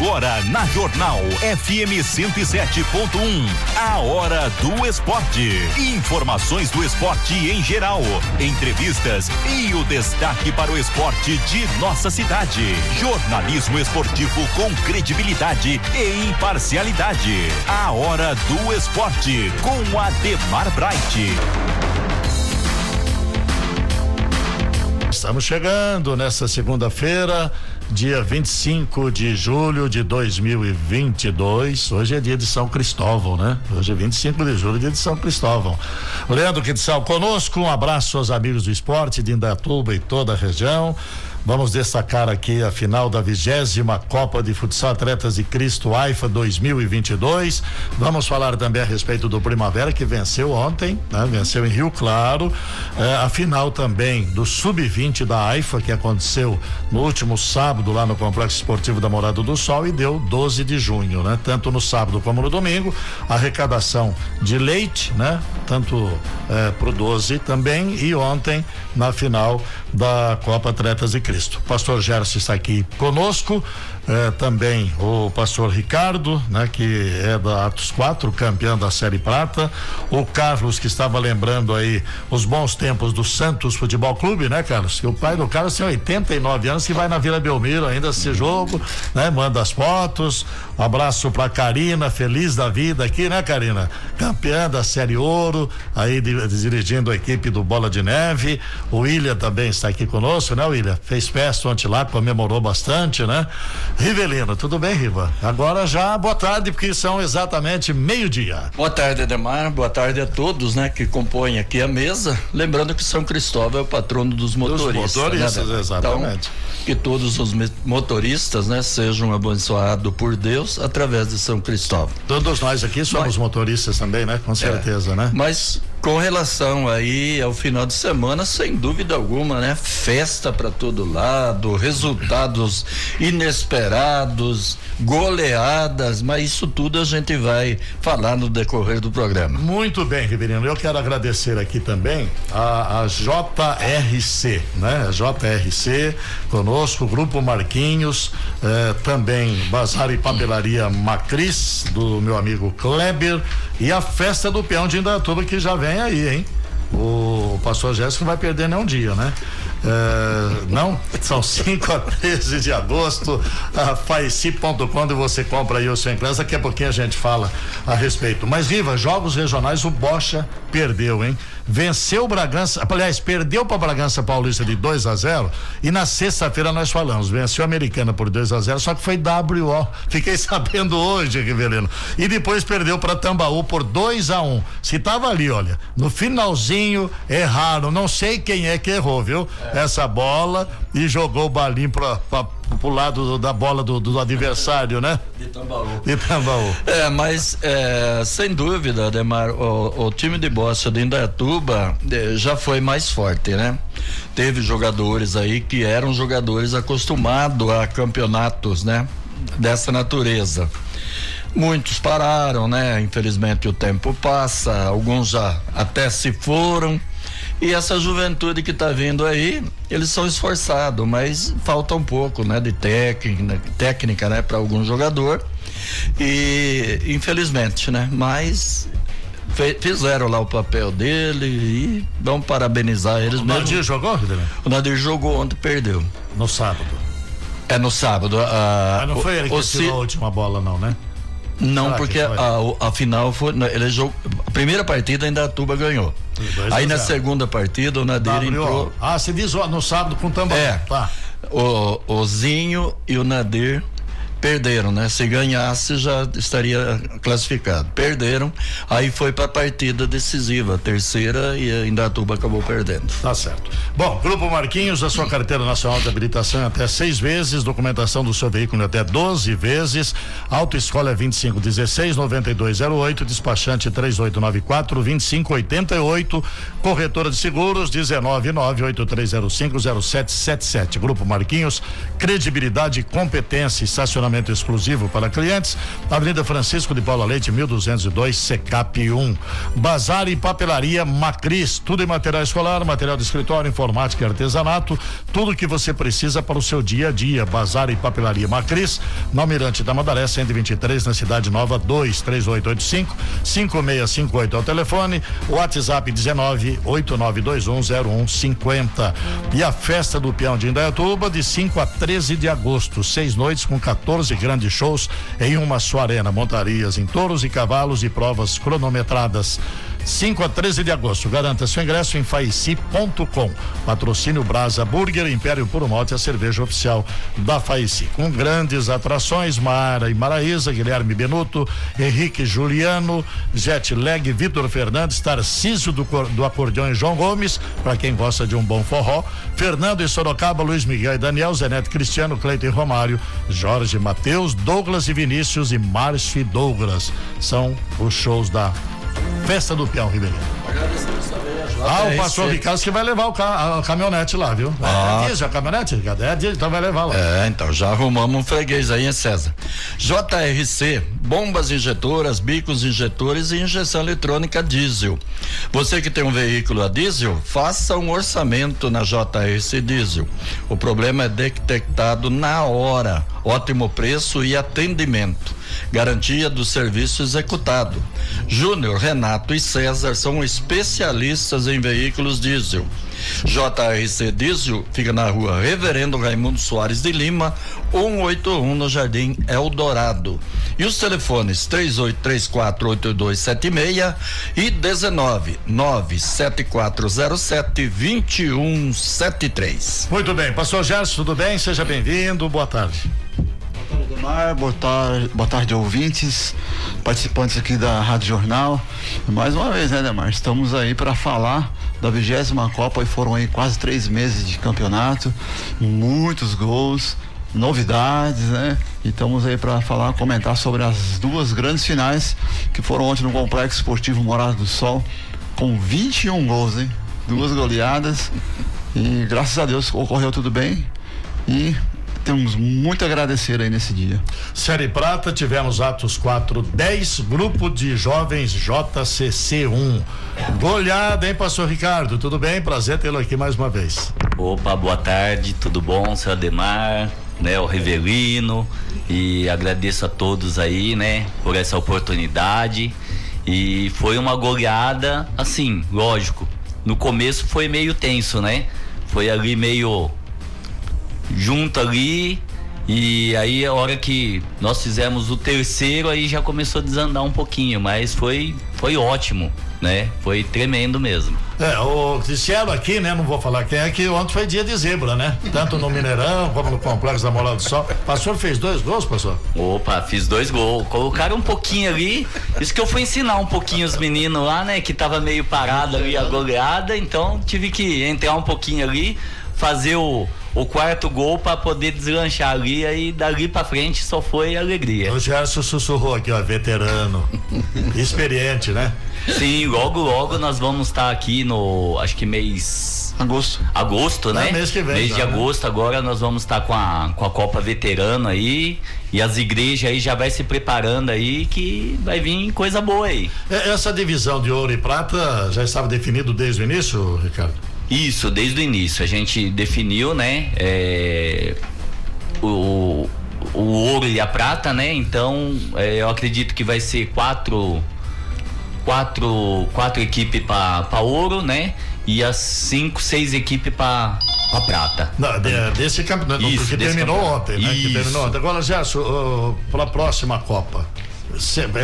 Agora na Jornal FM 107.1, a hora do esporte. Informações do esporte em geral, entrevistas e o destaque para o esporte de nossa cidade. Jornalismo esportivo com credibilidade e imparcialidade. A hora do esporte com Ademar Bright. Estamos chegando nesta segunda-feira, dia 25 de julho de 2022. Hoje é dia de São Cristóvão, né? Hoje é 25 de julho, dia de São Cristóvão. Leandro Quetzal conosco, um abraço aos amigos do esporte de Indatuba e toda a região. Vamos destacar aqui a final da vigésima Copa de Futsal Atletas de Cristo AIFA 2022. Vamos falar também a respeito do Primavera que venceu ontem, né? Venceu em Rio Claro. É, a final também do Sub-20 da AIFA que aconteceu no último sábado lá no Complexo Esportivo da Morada do Sol e deu 12 de junho, né? Tanto no sábado como no domingo. Arrecadação de leite, né? Tanto é, pro 12 também e ontem na final da Copa Atletas de Cristo. O pastor Gerson está aqui conosco, eh, também o pastor Ricardo, né, que é da Atos 4, campeão da Série Prata, o Carlos que estava lembrando aí os bons tempos do Santos Futebol Clube, né, Carlos? Que o pai do Carlos tem 89 anos que vai na Vila Belmiro ainda esse jogo, né? Manda as fotos. Um abraço para Karina, feliz da vida aqui, né, Karina? Campeã da Série Ouro, aí dirigindo a equipe do Bola de Neve. O William também está aqui conosco, né, William? Fez festa ontem lá, comemorou bastante, né? Rivelino, tudo bem, Riva? Agora já boa tarde, porque são exatamente meio-dia. Boa tarde, Edemar. Boa tarde a todos, né, que compõem aqui a mesa. Lembrando que São Cristóvão é o patrono dos motoristas. Dos motoristas, né, exatamente. Então, que todos os motoristas, né, sejam abençoados por Deus através de São Cristóvão. Todos nós aqui somos Mas, motoristas também, né? Com certeza, é, né? Mas com relação aí ao final de semana, sem dúvida alguma, né? Festa para todo lado, resultados inesperados, goleadas, mas isso tudo a gente vai falar no decorrer do programa. Muito bem, Riverino. Eu quero agradecer aqui também a, a JRC, né? A JRC conosco, Grupo Marquinhos, eh, também Bazar e Papelaria Macris, do meu amigo Kleber, e a festa do peão de Indatuba que já vem aí, hein? O pastor Jéssico não vai perder nem um dia, né? É, não, são 5 a 13 de agosto. A Faici.com, onde você compra aí o seu inglês. Daqui a pouquinho a gente fala a respeito. Mas, Riva, jogos regionais, o Bocha perdeu, hein? Venceu o Bragança, aliás, perdeu para Bragança Paulista de 2 a 0 e na sexta-feira nós falamos, venceu a Americana por 2 a 0 só que foi WO. Fiquei sabendo hoje, Rivelino. E depois perdeu para Tambaú por 2 a 1 um. Se tava ali, olha, no finalzinho, erraram. Não sei quem é que errou, viu? É. Essa bola e jogou o balinho para pro lado da bola do, do adversário, né? De Tambaú. De Tambaú. É, mas é, sem dúvida, Ademar, o, o time de Bossa de Indaiatuba é, já foi mais forte, né? Teve jogadores aí que eram jogadores acostumados a campeonatos, né? Dessa natureza. Muitos pararam, né? Infelizmente o tempo passa, alguns já até se foram. E essa juventude que está vindo aí, eles são esforçados, mas falta um pouco, né, de técnica, técnica, né, para algum jogador. E infelizmente, né, mas fizeram lá o papel dele e vamos parabenizar eles. O Nadir jogou? O Nadir jogou ontem, perdeu. No sábado. É no sábado. A, Mas não foi ele que tirou a última bola, não, né? Não, Será porque a, a, final foi. Ele jogou, a primeira partida ainda a Tuba ganhou. Aí na segunda partida o Nadir entrou. Ah, você diz no sábado com o Tambaú. É. Tá. O, o Zinho e o Nadir perderam, né? Se ganhasse já estaria classificado. Perderam, aí foi para a partida decisiva, a terceira e a Indatuba acabou perdendo. Tá certo. Bom, Grupo Marquinhos, a sua carteira nacional de habilitação é até seis vezes, documentação do seu veículo é até 12 vezes, autoescola é 25 16 9208, despachante 3894 2588, corretora de seguros 19 98305 0777. Grupo Marquinhos, credibilidade, competência, estacionamento estacionamento exclusivo para clientes. Avenida Francisco de Paula Leite, 1202, Secap 1. Bazar e papelaria Macris, tudo em material escolar, material de escritório, informática e artesanato, tudo que você precisa para o seu dia a dia. Bazar e papelaria Macris, no Almirante da Madaré, 123, na Cidade Nova, 23885 5658 é o telefone, WhatsApp 19 8921 0150. E a festa do peão de Indaiatuba de 5 a 13 de agosto, seis noites com 14 grandes shows em uma só arena, montarias em touros e cavalos e provas cronometradas. 5 a 13 de agosto. Garanta seu ingresso em faici.com. Patrocínio Brasa Burger, Império Puro Malte, a cerveja oficial da Faici. Com grandes atrações, Mara e Maraísa, Guilherme Benuto, Henrique Juliano, Jet Leg, Vitor Fernandes, Tarcísio do, do Acordeão e João Gomes, para quem gosta de um bom forró, Fernando e Sorocaba, Luiz Miguel e Daniel, Zeneto Cristiano, Cleiton e Romário, Jorge Matheus, Douglas e Vinícius e Márcio e Douglas. São os shows da Festa do Peão Ribeirinho. Ah, o pastor Ricardo que vai levar o ca a caminhonete lá, viu? Ah. É diesel a caminhonete, Ricardo? É diesel, então vai levar lá. É, então já arrumamos um freguês aí, hein, César? JRC, bombas injetoras, bicos injetores e injeção eletrônica diesel. Você que tem um veículo a diesel, faça um orçamento na JRC Diesel. O problema é detectado na hora. Ótimo preço e atendimento. Garantia do serviço executado. Júnior, Renato e César são especialistas em veículos diesel. JRC Diesel fica na rua Reverendo Raimundo Soares de Lima, 181 no Jardim Eldorado. E os telefones 38348276 e 19 97407 2173. Muito bem, pastor Gerson, tudo bem? Seja bem-vindo, boa tarde. Demar, boa tarde, boa tarde, ouvintes, participantes aqui da Rádio Jornal. Mais uma vez, né, Demar? Estamos aí para falar da vigésima Copa e foram aí quase três meses de campeonato, muitos gols, novidades, né? E estamos aí para falar, comentar sobre as duas grandes finais que foram ontem no Complexo Esportivo Morada do Sol, com 21 gols, hein? Duas goleadas. E graças a Deus ocorreu tudo bem. E temos muito a agradecer aí nesse dia. Série Prata, tivemos Atos 4, 10, grupo de jovens JCC1. Goleada, hein, pastor Ricardo? Tudo bem? Prazer tê-lo aqui mais uma vez. Opa, boa tarde, tudo bom, seu Ademar, né, o Rivelino, e agradeço a todos aí, né, por essa oportunidade. E foi uma goleada, assim, lógico. No começo foi meio tenso, né? Foi ali meio junto ali. E aí a hora que nós fizemos o terceiro, aí já começou a desandar um pouquinho, mas foi, foi ótimo, né? Foi tremendo mesmo. É, o Cristiano aqui, né? Não vou falar quem é, que ontem foi dia de zebra, né? Tanto no Mineirão como no Complexo da Moral do Sol. O pastor fez dois gols, pastor? Opa, fiz dois gols. Colocaram um pouquinho ali. Isso que eu fui ensinar um pouquinho os meninos lá, né? Que tava meio parado ali a goleada, então tive que entrar um pouquinho ali, fazer o o quarto gol para poder deslanchar ali, aí dali para frente só foi alegria. O Gerson sussurrou aqui, ó, veterano, experiente, né? Sim, logo logo nós vamos estar tá aqui no, acho que mês agosto. Agosto, né? É, mês que vem. Mês já, de né? agosto agora nós vamos estar tá com a com a Copa Veterano aí e as igrejas aí já vai se preparando aí que vai vir coisa boa aí. Essa divisão de ouro e prata já estava definido desde o início, Ricardo? Isso, desde o início. A gente definiu, né? É, o, o ouro e a prata, né? Então, é, eu acredito que vai ser quatro quatro quatro equipes para ouro, né? E as cinco, seis equipes para a prata. Não, de, desse campeonato, Isso, porque desse terminou campeonato. ontem, né? Que terminou ontem. Agora, Gerson, uh, para a próxima Copa,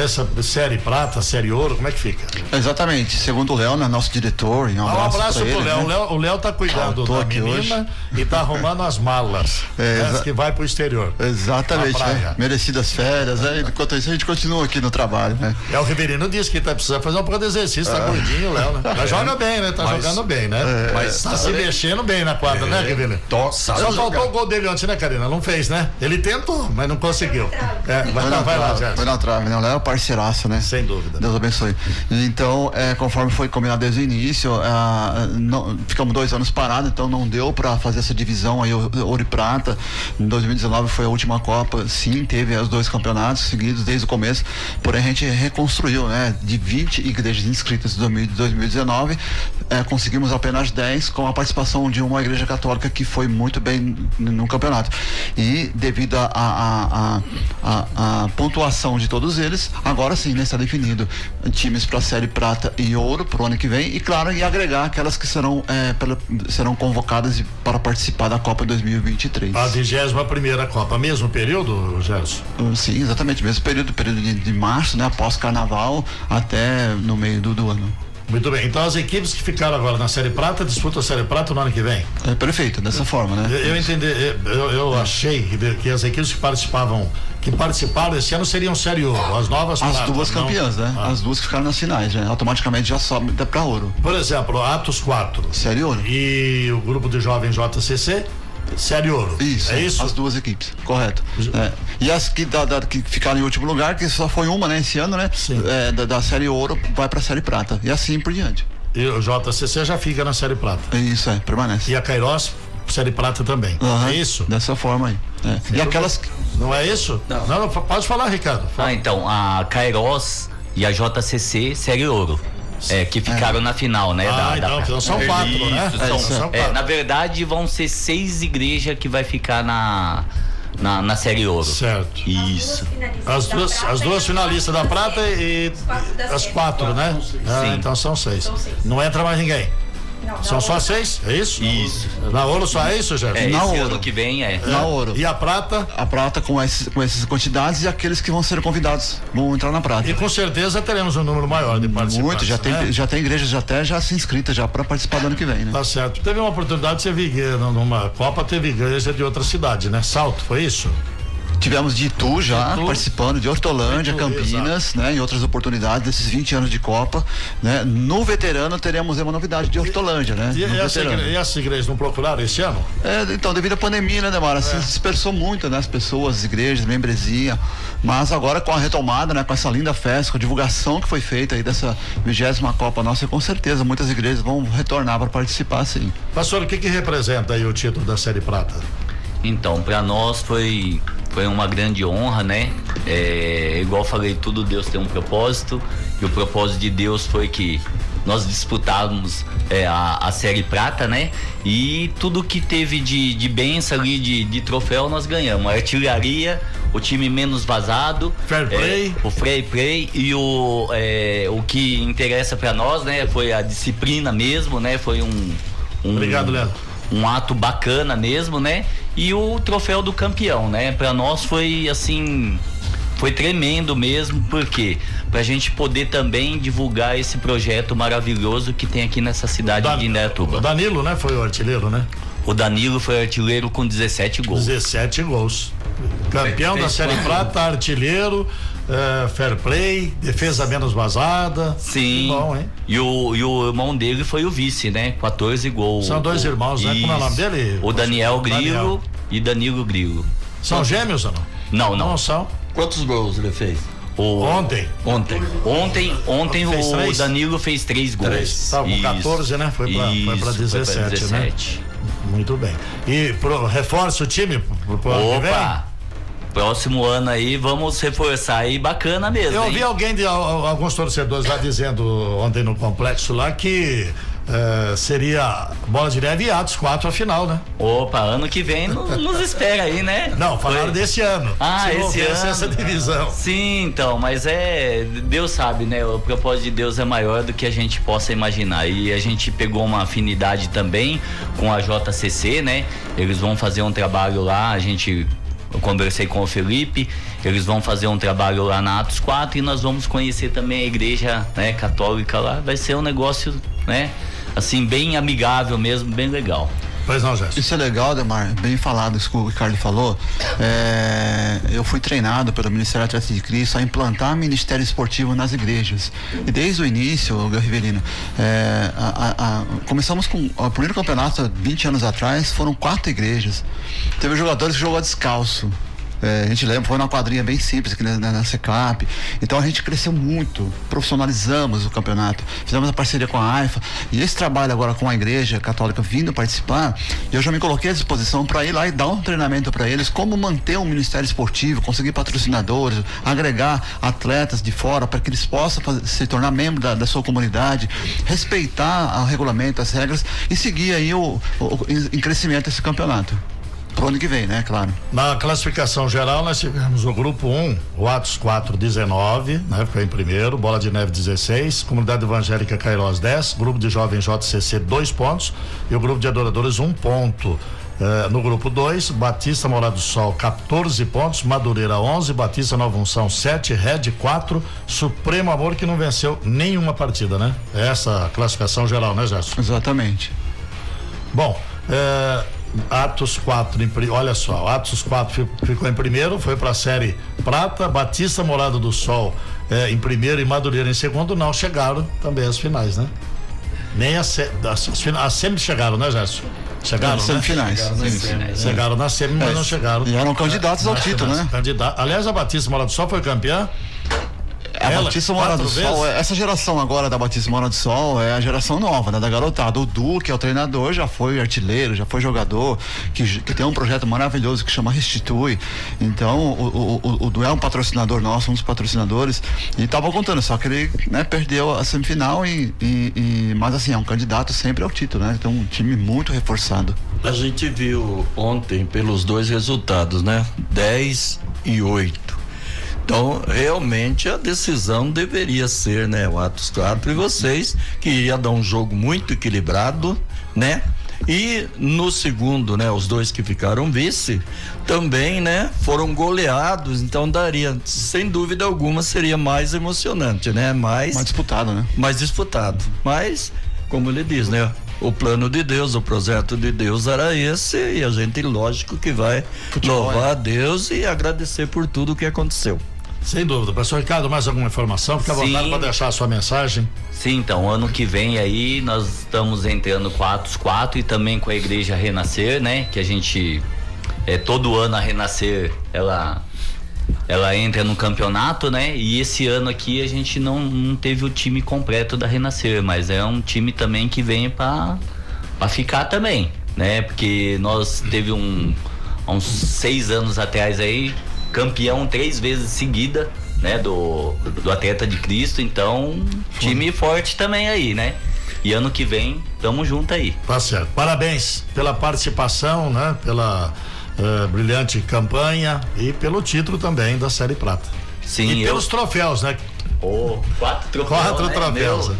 essa série prata, série ouro, como é que fica? Exatamente, segundo o Léo, né, nosso diretor, e um Ah, abraço, um abraço pro ele, Léo. né? O Léo. Tá cuidando Ah, da aqui menina e tá arrumando as malas. É, né, que vai pro exterior. Exatamente, né? Merecidas férias, né? Enquanto isso a gente continua aqui no trabalho, né? É, o Riverino disse que tá precisando fazer um pouco de exercício, tá gordinho, o Léo, né? Mas joga bem, né? Tá Mas- jogando bem, né? mas tá tá se bem. mexendo bem na quadra, né, Riverino? Nossa, Só faltou o gol dele ontem, né, Karina? Não fez, né? Ele tentou, mas não conseguiu. É, vai, Foi lá, na vai lá, Gerson. Foi na trave. Inseparável, né? O Léo é parceiraço, né? Sem dúvida. Deus abençoe. Então, é, conforme foi combinado desde o início, é, não, ficamos dois anos parados, então não deu para fazer essa divisão aí, ouro e prata. Em 2019 foi a última Copa, sim, teve os dois campeonatos seguidos desde o começo, porém a gente reconstruiu, né? De 20 igrejas inscritas em 2019, é, conseguimos apenas 10 com a participação de uma igreja católica que foi muito bem no campeonato. E devido a, a, a, a pontuação de todos eles, agora sim, né, está definido times para a Série Prata e Ouro para o ano que vem e, claro, e agregar aquelas que serão, é, pela, serão convocadas para participar da Copa 2023. A 21 primeira Copa, mesmo período, Gerson? Sim, exatamente, mesmo período, período de, de março, né, após Carnaval até no meio do, do ano. Muito bem. Então as equipes que ficaram agora na Série Prata disputam a Série Prata no ano que vem? É perfeito, dessa forma, né? Eu, eu entendi, eu, eu é. achei que, que, as equipes que participavam, que participaram esse ano seriam Série Ouro, as novas As pratas, duas campeãs, não? né? Ah. As duas que ficaram nas finais, né? Automaticamente já sobe para ouro. Por exemplo, Atos 4. Série Ouro. E o grupo de jovens JCC Série Ouro. Isso. É isso? As duas equipes, correto. É. E as que, da, da, que ficaram em último lugar, que só foi uma, né, esse ano, né? Sim. É, da, da Série Ouro vai pra Série Prata. E assim por diante. E o JCC já fica na Série Prata. Isso, é, permanece. E a Kairos, Série Prata também. Uhum, é isso? Dessa forma aí. É. E aquelas. Não é isso? Não. não, pode falar, Ricardo. Fala. Ah, então, a Kairos e a JCC, Série Ouro. É, que ficaram é. na final, né? Ah, da, então, da... então são quatro, né? São, são é, quatro. na verdade, vão ser seis igrejas que vai ficar na, na, na Série Ouro. Certo. Isso. As duas, as duas finalistas da prata e, as quatro, né? Ah, então são seis. são seis. Não entra mais ninguém. Não, São só seis? É isso? Isso. Na ouro só é isso, Jefferson? É, na ouro. ano que vem é. Na ouro. E a prata? A prata com, esses, com essas quantidades e aqueles que vão ser convidados vão entrar na prata. E com certeza teremos um número maior de participantes. Muito, já tem, né? já tem igrejas já até já se inscritas já para participar do ano que vem, né? Tá certo. Teve uma oportunidade de ser vir numa Copa, teve igreja de outra cidade, né? Salto, foi isso? Tivemos de Itu já Itu. participando, de Hortolândia, Itu, Campinas, exato. né? Em outras oportunidades desses 20 anos de Copa, né? No veterano teremos uma novidade de Hortolândia, né? E, e, essa igreja, e essas igrejas não procuraram esse ano? É, então, devido à pandemia, né, Demara? É. Se dispersou muito, né? As pessoas, as igrejas, membresia. Mas agora com a retomada, né? Com essa linda festa, com a divulgação que foi feita aí dessa vigésima Copa nossa, com certeza muitas igrejas vão retornar para participar, sim. Pastor, o que que representa aí o título da Série Prata? Então, para nós foi foi uma grande honra, né? É, igual falei, tudo Deus tem um propósito e o propósito de Deus foi que nós disputávamos é, a, a, série prata, né? E tudo que teve de, de benção ali, de, de troféu, nós ganhamos. A artilharia, o time menos vazado, fair play, é, o fair play e o, é, o que interessa para nós, né? Foi a disciplina mesmo, né? Foi um, um Obrigado, Leandro um ato bacana mesmo, né? E o troféu do campeão, né? Para nós foi assim, foi tremendo mesmo, porque pra gente poder também divulgar esse projeto maravilhoso que tem aqui nessa cidade Dan, de Indaiatuba. O Danilo, né, foi o artilheiro, né? O Danilo foi artilheiro com 17 gols. 17 gols. Campeão da Série Prata, artilheiro, uh, fair play, defesa menos vazada. Sim. Bom, hein? E o, e o irmão dele foi o vice, né? 14 gols. São dois irmãos, né? Como é o nome dele? O Daniel Grilo e Danilo Grilo. São gêmeos ou não? Não, não. Não são. Quantos gols ele fez? O, ontem. Ontem. Ontem, ontem o três? Danilo fez três gols. Três. Tá, com 14, né? Foi pra, Isso, foi pra 17, foi pra 17. né? Muito bem. E pro, reforça o time pro, pro Opa! Próximo ano aí vamos reforçar aí bacana mesmo. Eu ouvi alguém de alguns torcedores lá dizendo ontem no complexo lá que uh, seria bola de neve e Atos 4 a final, né? Opa, ano que vem nos espera aí, né? Não, falaram Foi. desse ano. Ah, esse ano. essa divisão. Sim, então, mas é Deus sabe, né? O propósito de Deus é maior do que a gente possa imaginar. E a gente pegou uma afinidade também com a JCC, né? Eles vão fazer um trabalho lá, a gente eu conversei com o Felipe, eles vão fazer um trabalho lá na Atos 4 e nós vamos conhecer também a igreja né, católica lá. Vai ser um negócio, né? Assim, bem amigável mesmo, bem legal. Pois não, Jéssica. Isso é legal, Demar, bem falado isso que o Ricardo falou. É, eu fui treinado pelo Ministério Atlético de Cristo a implantar ministério esportivo nas igrejas. E desde o início, o Rivelino, é, a, a, a, começamos com o primeiro campeonato 20 anos atrás, foram quatro igrejas. Teve jogadores que jogou descalço É, a gente lembra, foi uma quadrinha bem simples aqui na, na, Secap. Então a gente cresceu muito, profissionalizamos o campeonato, fizemos a parceria com a AIFA. E esse trabalho agora com a igreja católica vindo participar, eu já me coloquei à disposição para ir lá e dar um treinamento para eles, como manter um ministério esportivo, conseguir patrocinadores, agregar atletas de fora para que eles possam fazer, se tornar membro da, da, sua comunidade, respeitar o regulamento, as regras e seguir aí o, o em crescimento esse campeonato pro ano que vem, né? Claro. Na classificação geral, nós tivemos o grupo 1, um, o Atos 4, 19, né? Ficou em primeiro, Bola de Neve 16, Comunidade Evangélica Cairós 10, Grupo de Jovens JCC 2 pontos e o Grupo de Adoradores 1 um ponto. Eh, no grupo 2, Batista Morado do Sol 14 pontos, Madureira 11, Batista Nova Unção 7, Red 4, Supremo Amor que não venceu nenhuma partida, né? Essa classificação geral, né, Gerson? Exatamente. Bom, eh, Atos 4, em, olha só, Atos 4 ficou em primeiro, foi para a série Prata, Batista Morado do Sol é, em primeiro e Madureira em segundo, não chegaram também as finais, né? Nem as, as, as, as semis chegaram, né, Gerson? Chegaram, nas semifinais. Né? Chegaram, semifinais, chegaram na semi, mas é, não chegaram. E eram candidatos ao título, né? Candidato. Aliás, a Batista Morado do Sol foi campeã a Ela, Batista Mora do Sol, é, essa geração agora da Batista Mora do Sol é a geração nova, né? Da garotada. O Du, que é o treinador, já foi artilheiro, já foi jogador, que, que tem um projeto maravilhoso que chama Restitui. Então, o, o, o, Du é um patrocinador nosso, um dos patrocinadores, e tava contando, só que ele né, perdeu a semifinal, e, e, e, mas assim, é um candidato sempre ao título, né? Então, um time muito reforçado. A gente viu ontem pelos dois resultados, né? 10 e 8. Então, realmente a decisão deveria ser, né, o Atos 4 e vocês, que ia dar um jogo muito equilibrado, né? E no segundo, né, os dois que ficaram vice também, né, foram goleados, então daria, sem dúvida alguma, seria mais emocionante, né? Mais, mais disputado, né? Mais disputado. Mas, como ele diz, né, o plano de Deus, o projeto de Deus era esse e a gente, lógico, que vai Futebol, louvar é. a Deus e agradecer por tudo o que aconteceu. Sem dúvida. Professor Ricardo, mais alguma informação? Fique à vontade para deixar a sua mensagem. Sim, então, ano que vem aí nós estamos entrando com Atos 4 e também com a Igreja Renascer, né? Que a gente, é, todo ano a Renascer, ela ela entra no campeonato, né? E esse ano aqui a gente não, não teve o time completo da Renascer, mas é um time também que vem para ficar também, né? Porque nós teve um uns seis anos atrás aí campeão três vezes seguida, né? Do, do atleta de Cristo, então time forte também aí, né? E ano que vem, tamo junto aí. Tá certo. Parabéns pela participação, né? Pela uh, brilhante campanha e pelo título também da Série Prata. Sim. E eu... pelos troféus, né? Oh, quatro troféus. Quatro né? troféus.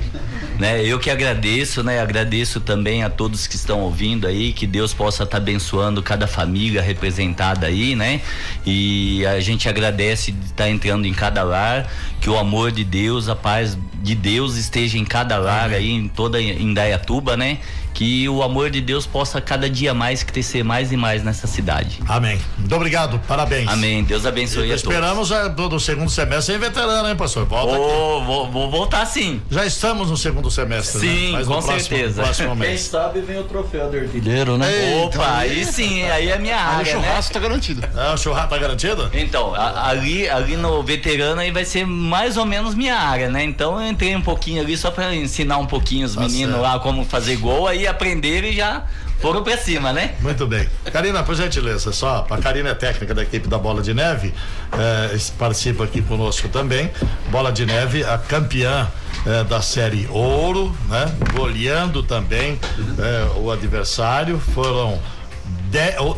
Né? Eu que agradeço, né? Agradeço também a todos que estão ouvindo aí, que Deus possa estar tá abençoando cada família representada aí, né? E a gente agradece de estar tá entrando em cada lar, que o amor de Deus, a paz de Deus esteja em cada lar aí, em toda Indaiatuba, né? que o amor de Deus possa cada dia mais crescer mais e mais nessa cidade. Amém. Muito obrigado, parabéns. Amém. Deus abençoe a esperamos todos. Esperamos do segundo semestre em veterano, hein, pastor? Volta oh, vou, vou, voltar sim. Já estamos no segundo semestre, né? sim, né? Com certeza. Próximo Quem sabe vem o troféu do artilheiro, né? Eita, Opa, aí sim, aí é minha área, O churrasco né? tá garantido. Ah, o churrasco tá garantido? Então, a, ali, ali no veterano aí vai ser mais ou menos minha área, né? Então eu entrei um pouquinho ali só para ensinar um pouquinho os tá meninos certo. lá como fazer gol, aí aprenderam e já foram pra cima, né? Muito bem. Karina, por gentileza, só, a Karina é técnica da equipe da Bola de Neve, eh, participa aqui conosco também. Bola de Neve, a campeã eh, da série Ouro, né? Goleando também eh, o adversário. Foram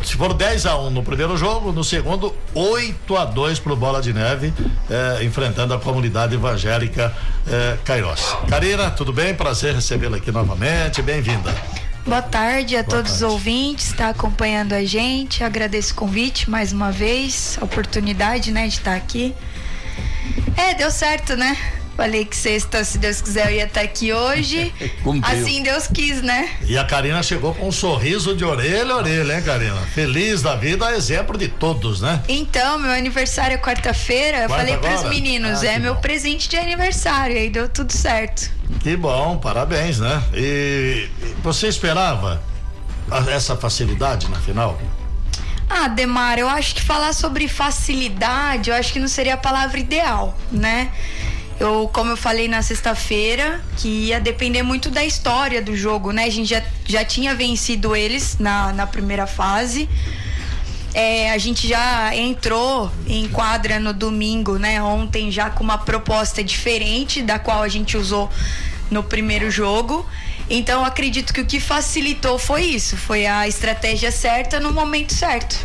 se foram 10 a 1 no primeiro jogo, no segundo 8 a 2 pro Bola de Neve, eh, enfrentando a comunidade evangélica eh, Cairós. Karina, tudo bem? Prazer recebê-la aqui novamente, bem-vinda. Boa tarde a Boa todos tarde. os ouvintes que está acompanhando a gente. Agradeço o convite mais uma vez, a oportunidade, né, de estar aqui. É, deu certo, né? Falei que sexta, se Deus quiser, eu ia estar aqui hoje. assim Deus quis, né? E a Karina chegou com um sorriso de orelha a orelha, hein, Karina? Feliz da vida, exemplo de todos, né? Então, meu aniversário é quarta-feira. Eu falei para os meninos, ah, é meu bom. presente de aniversário. E aí deu tudo certo. Que bom, parabéns, né? E você esperava essa facilidade na final? Ah, Demar, eu acho que falar sobre facilidade, eu acho que não seria a palavra ideal, né? Eu, como eu falei na sexta-feira, que ia depender muito da história do jogo, né? A gente já, já tinha vencido eles na, na primeira fase. É, a gente já entrou em quadra no domingo, né? Ontem já com uma proposta diferente da qual a gente usou no primeiro jogo. Então acredito que o que facilitou foi isso, foi a estratégia certa no momento certo.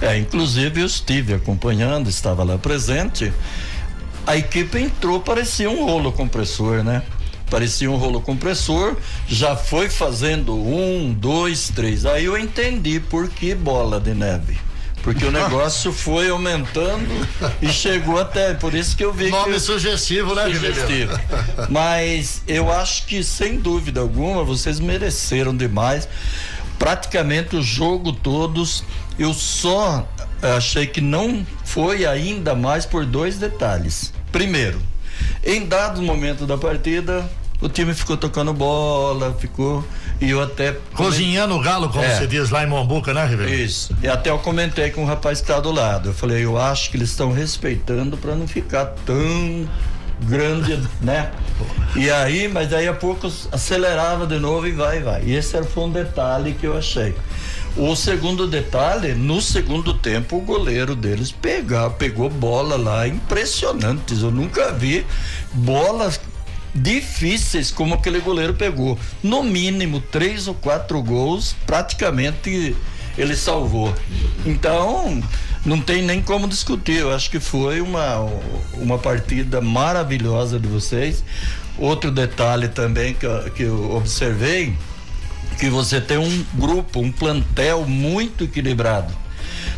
É, inclusive eu estive acompanhando, estava lá presente. A equipe entrou, parecia um rolo compressor, né? Parecia um rolo compressor, já foi fazendo um, dois, três. Aí eu entendi por que bola de neve porque o negócio foi aumentando e chegou até, por isso que eu vi Nome que sugestivo, né, sugestivo. Mas eu acho que sem dúvida alguma vocês mereceram demais. Praticamente o jogo todos, eu só achei que não foi ainda mais por dois detalhes. Primeiro, em dado momento da partida, o time ficou tocando bola, ficou. E eu até. Cozinhando o galo, como é. se diz lá em Mombuca, né, Ribeiro? Isso. E até eu comentei com o rapaz que está do lado. Eu falei, eu acho que eles estão respeitando para não ficar tão grande, né? E aí, mas daí a pouco acelerava de novo e vai, vai. E esse foi um detalhe que eu achei. O segundo detalhe, no segundo tempo, o goleiro deles pegar, pegou bola lá impressionantes. Eu nunca vi bolas difíceis como aquele goleiro pegou. No mínimo três ou quatro gols, praticamente ele salvou. Então, não tem nem como discutir. Eu acho que foi uma, uma partida maravilhosa de vocês. Outro detalhe também que, que eu observei, que você tem um grupo, um plantel muito equilibrado.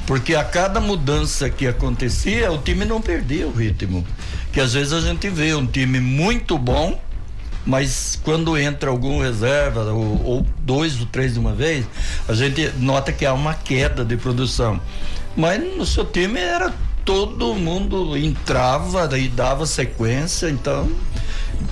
Porque a cada mudança que acontecia, o time não perdia o ritmo que às vezes a gente vê um time muito bom, mas quando entra algum reserva, ou, ou, dois ou três de uma vez, a gente nota que há uma queda de produção. Mas no seu time era todo mundo entrava e dava sequência, então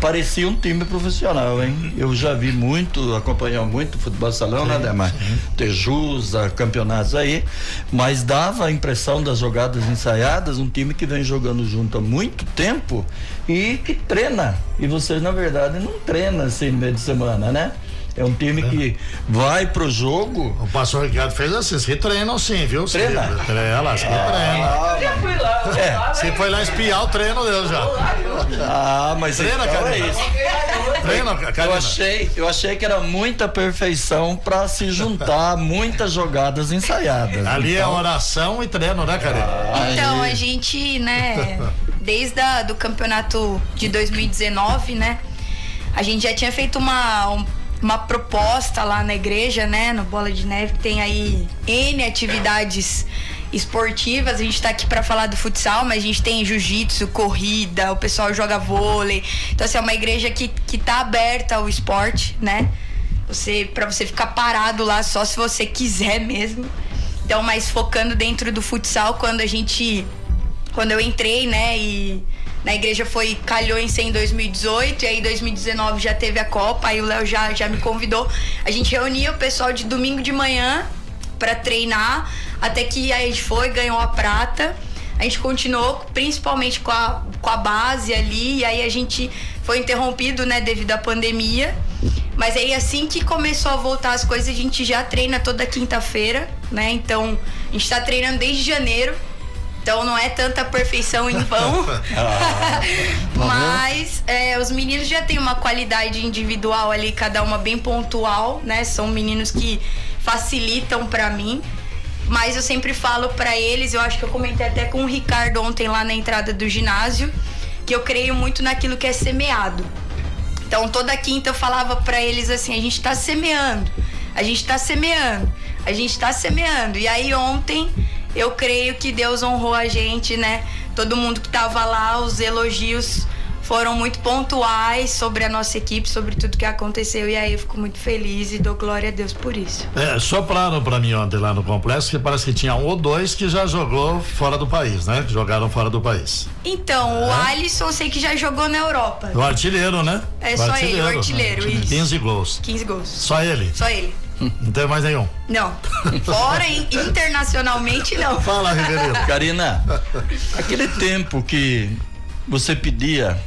parecia um time profissional, hein? Eu já vi muito, acompanhar muito futebol salão, né, sim, né, Demar? Tejusa, campeonatos aí, mas dava a impressão das jogadas ensaiadas, um time que vem jogando junto há muito tempo e que treina. E vocês, na verdade, não treinam assim no meio de semana, né? É um time é. que vai pro jogo. O pastor Ricardo fez assim, se treinam sim, viu? Treina? Treina, se ah, treina. Eu já fui lá. É. Você foi lá espiar o treino dele já. Ah, mas treina, então cara. É isso. Treina, cara. Eu achei, eu achei que era muita perfeição para se juntar muitas jogadas ensaiadas. Ali é então... é oração e treino, né, cara? Ah, então, a gente, né, desde a, do campeonato de 2019, né, a gente já tinha feito uma um, uma proposta lá na igreja, né, no Bola de Neve, tem aí N atividades esportivas. A gente está aqui para falar do futsal, mas a gente tem jiu-jitsu, corrida, o pessoal joga vôlei. Então, assim, é uma igreja que, que tá aberta ao esporte, né? Você, para você ficar parado lá só se você quiser mesmo. Então, mas focando dentro do futsal, quando a gente. Quando eu entrei, né, e na igreja foi calhou em ser em 2018 e aí 2019 já teve a Copa, aí o Léo já, já me convidou. A gente reunia o pessoal de domingo de manhã para treinar, até que a gente foi, ganhou a prata. A gente continuou principalmente com a, com a base ali, e aí a gente foi interrompido, né, devido à pandemia. Mas aí assim que começou a voltar as coisas, a gente já treina toda quinta-feira, né? Então, a gente tá treinando desde janeiro. Então não é tanta perfeição em vão. ah, Mas é, os meninos já têm uma qualidade individual ali, cada uma bem pontual, né? São meninos que facilitam para mim. Mas eu sempre falo para eles, eu acho que eu comentei até com o Ricardo ontem lá na entrada do ginásio, que eu creio muito naquilo que é semeado. Então toda quinta eu falava para eles assim, a gente tá semeando, a gente tá semeando, a gente tá semeando. E aí ontem eu creio que Deus honrou a gente, né? Todo mundo que tava lá, os elogios foram muito pontuais sobre a nossa equipe, sobre tudo que aconteceu. E aí eu fico muito feliz e dou glória a Deus por isso. É, sopraram para mim ontem lá no complexo que parece que tinha um ou dois que já jogou fora do país, né? Que jogaram fora do país. Então, é. o Alisson sei que já jogou na Europa. O artilheiro, né? É o só ele, o artilheiro. Né? 15 gols. 15 gols. Só ele? Só ele. Não tem mais nenhum. Não. Fora internacionalmente, não. Fala, Riverino. Karina, aquele tempo que você pedia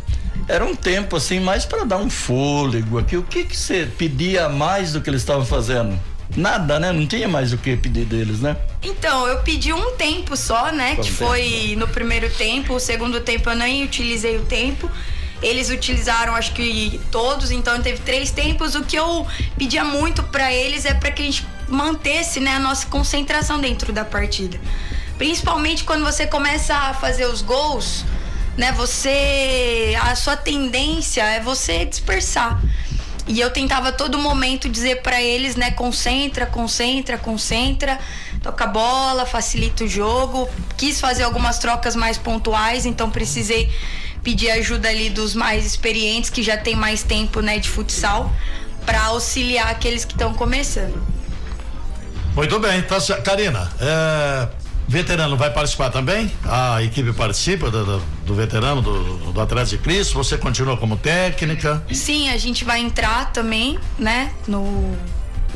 era um tempo assim mais para dar um fôlego aqui. O que que você pedia mais do que eles estavam fazendo? Nada, né? Não tinha mais o que pedir deles, né? Então, eu pedi um tempo só, né? Que tempo? foi no primeiro tempo. O segundo tempo eu nem utilizei o tempo. Eles utilizaram, acho que todos, então teve três tempos. O que eu pedia muito para eles é para que a gente mantesse né, a nossa concentração dentro da partida. Principalmente quando você começa a fazer os gols, né? Você. A sua tendência é você dispersar. E eu tentava todo momento dizer para eles, né, concentra, concentra, concentra, toca a bola, facilita o jogo. Quis fazer algumas trocas mais pontuais, então precisei pedir ajuda ali dos mais experientes que já tem mais tempo, né, de futsal, para auxiliar aqueles que estão começando. Muito bem, tá Karina, é, Veterano vai participar também? A equipe participa do, do, do veterano, do, do Atlético de Cristo? Você continua como técnica? Sim, a gente vai entrar também, né? No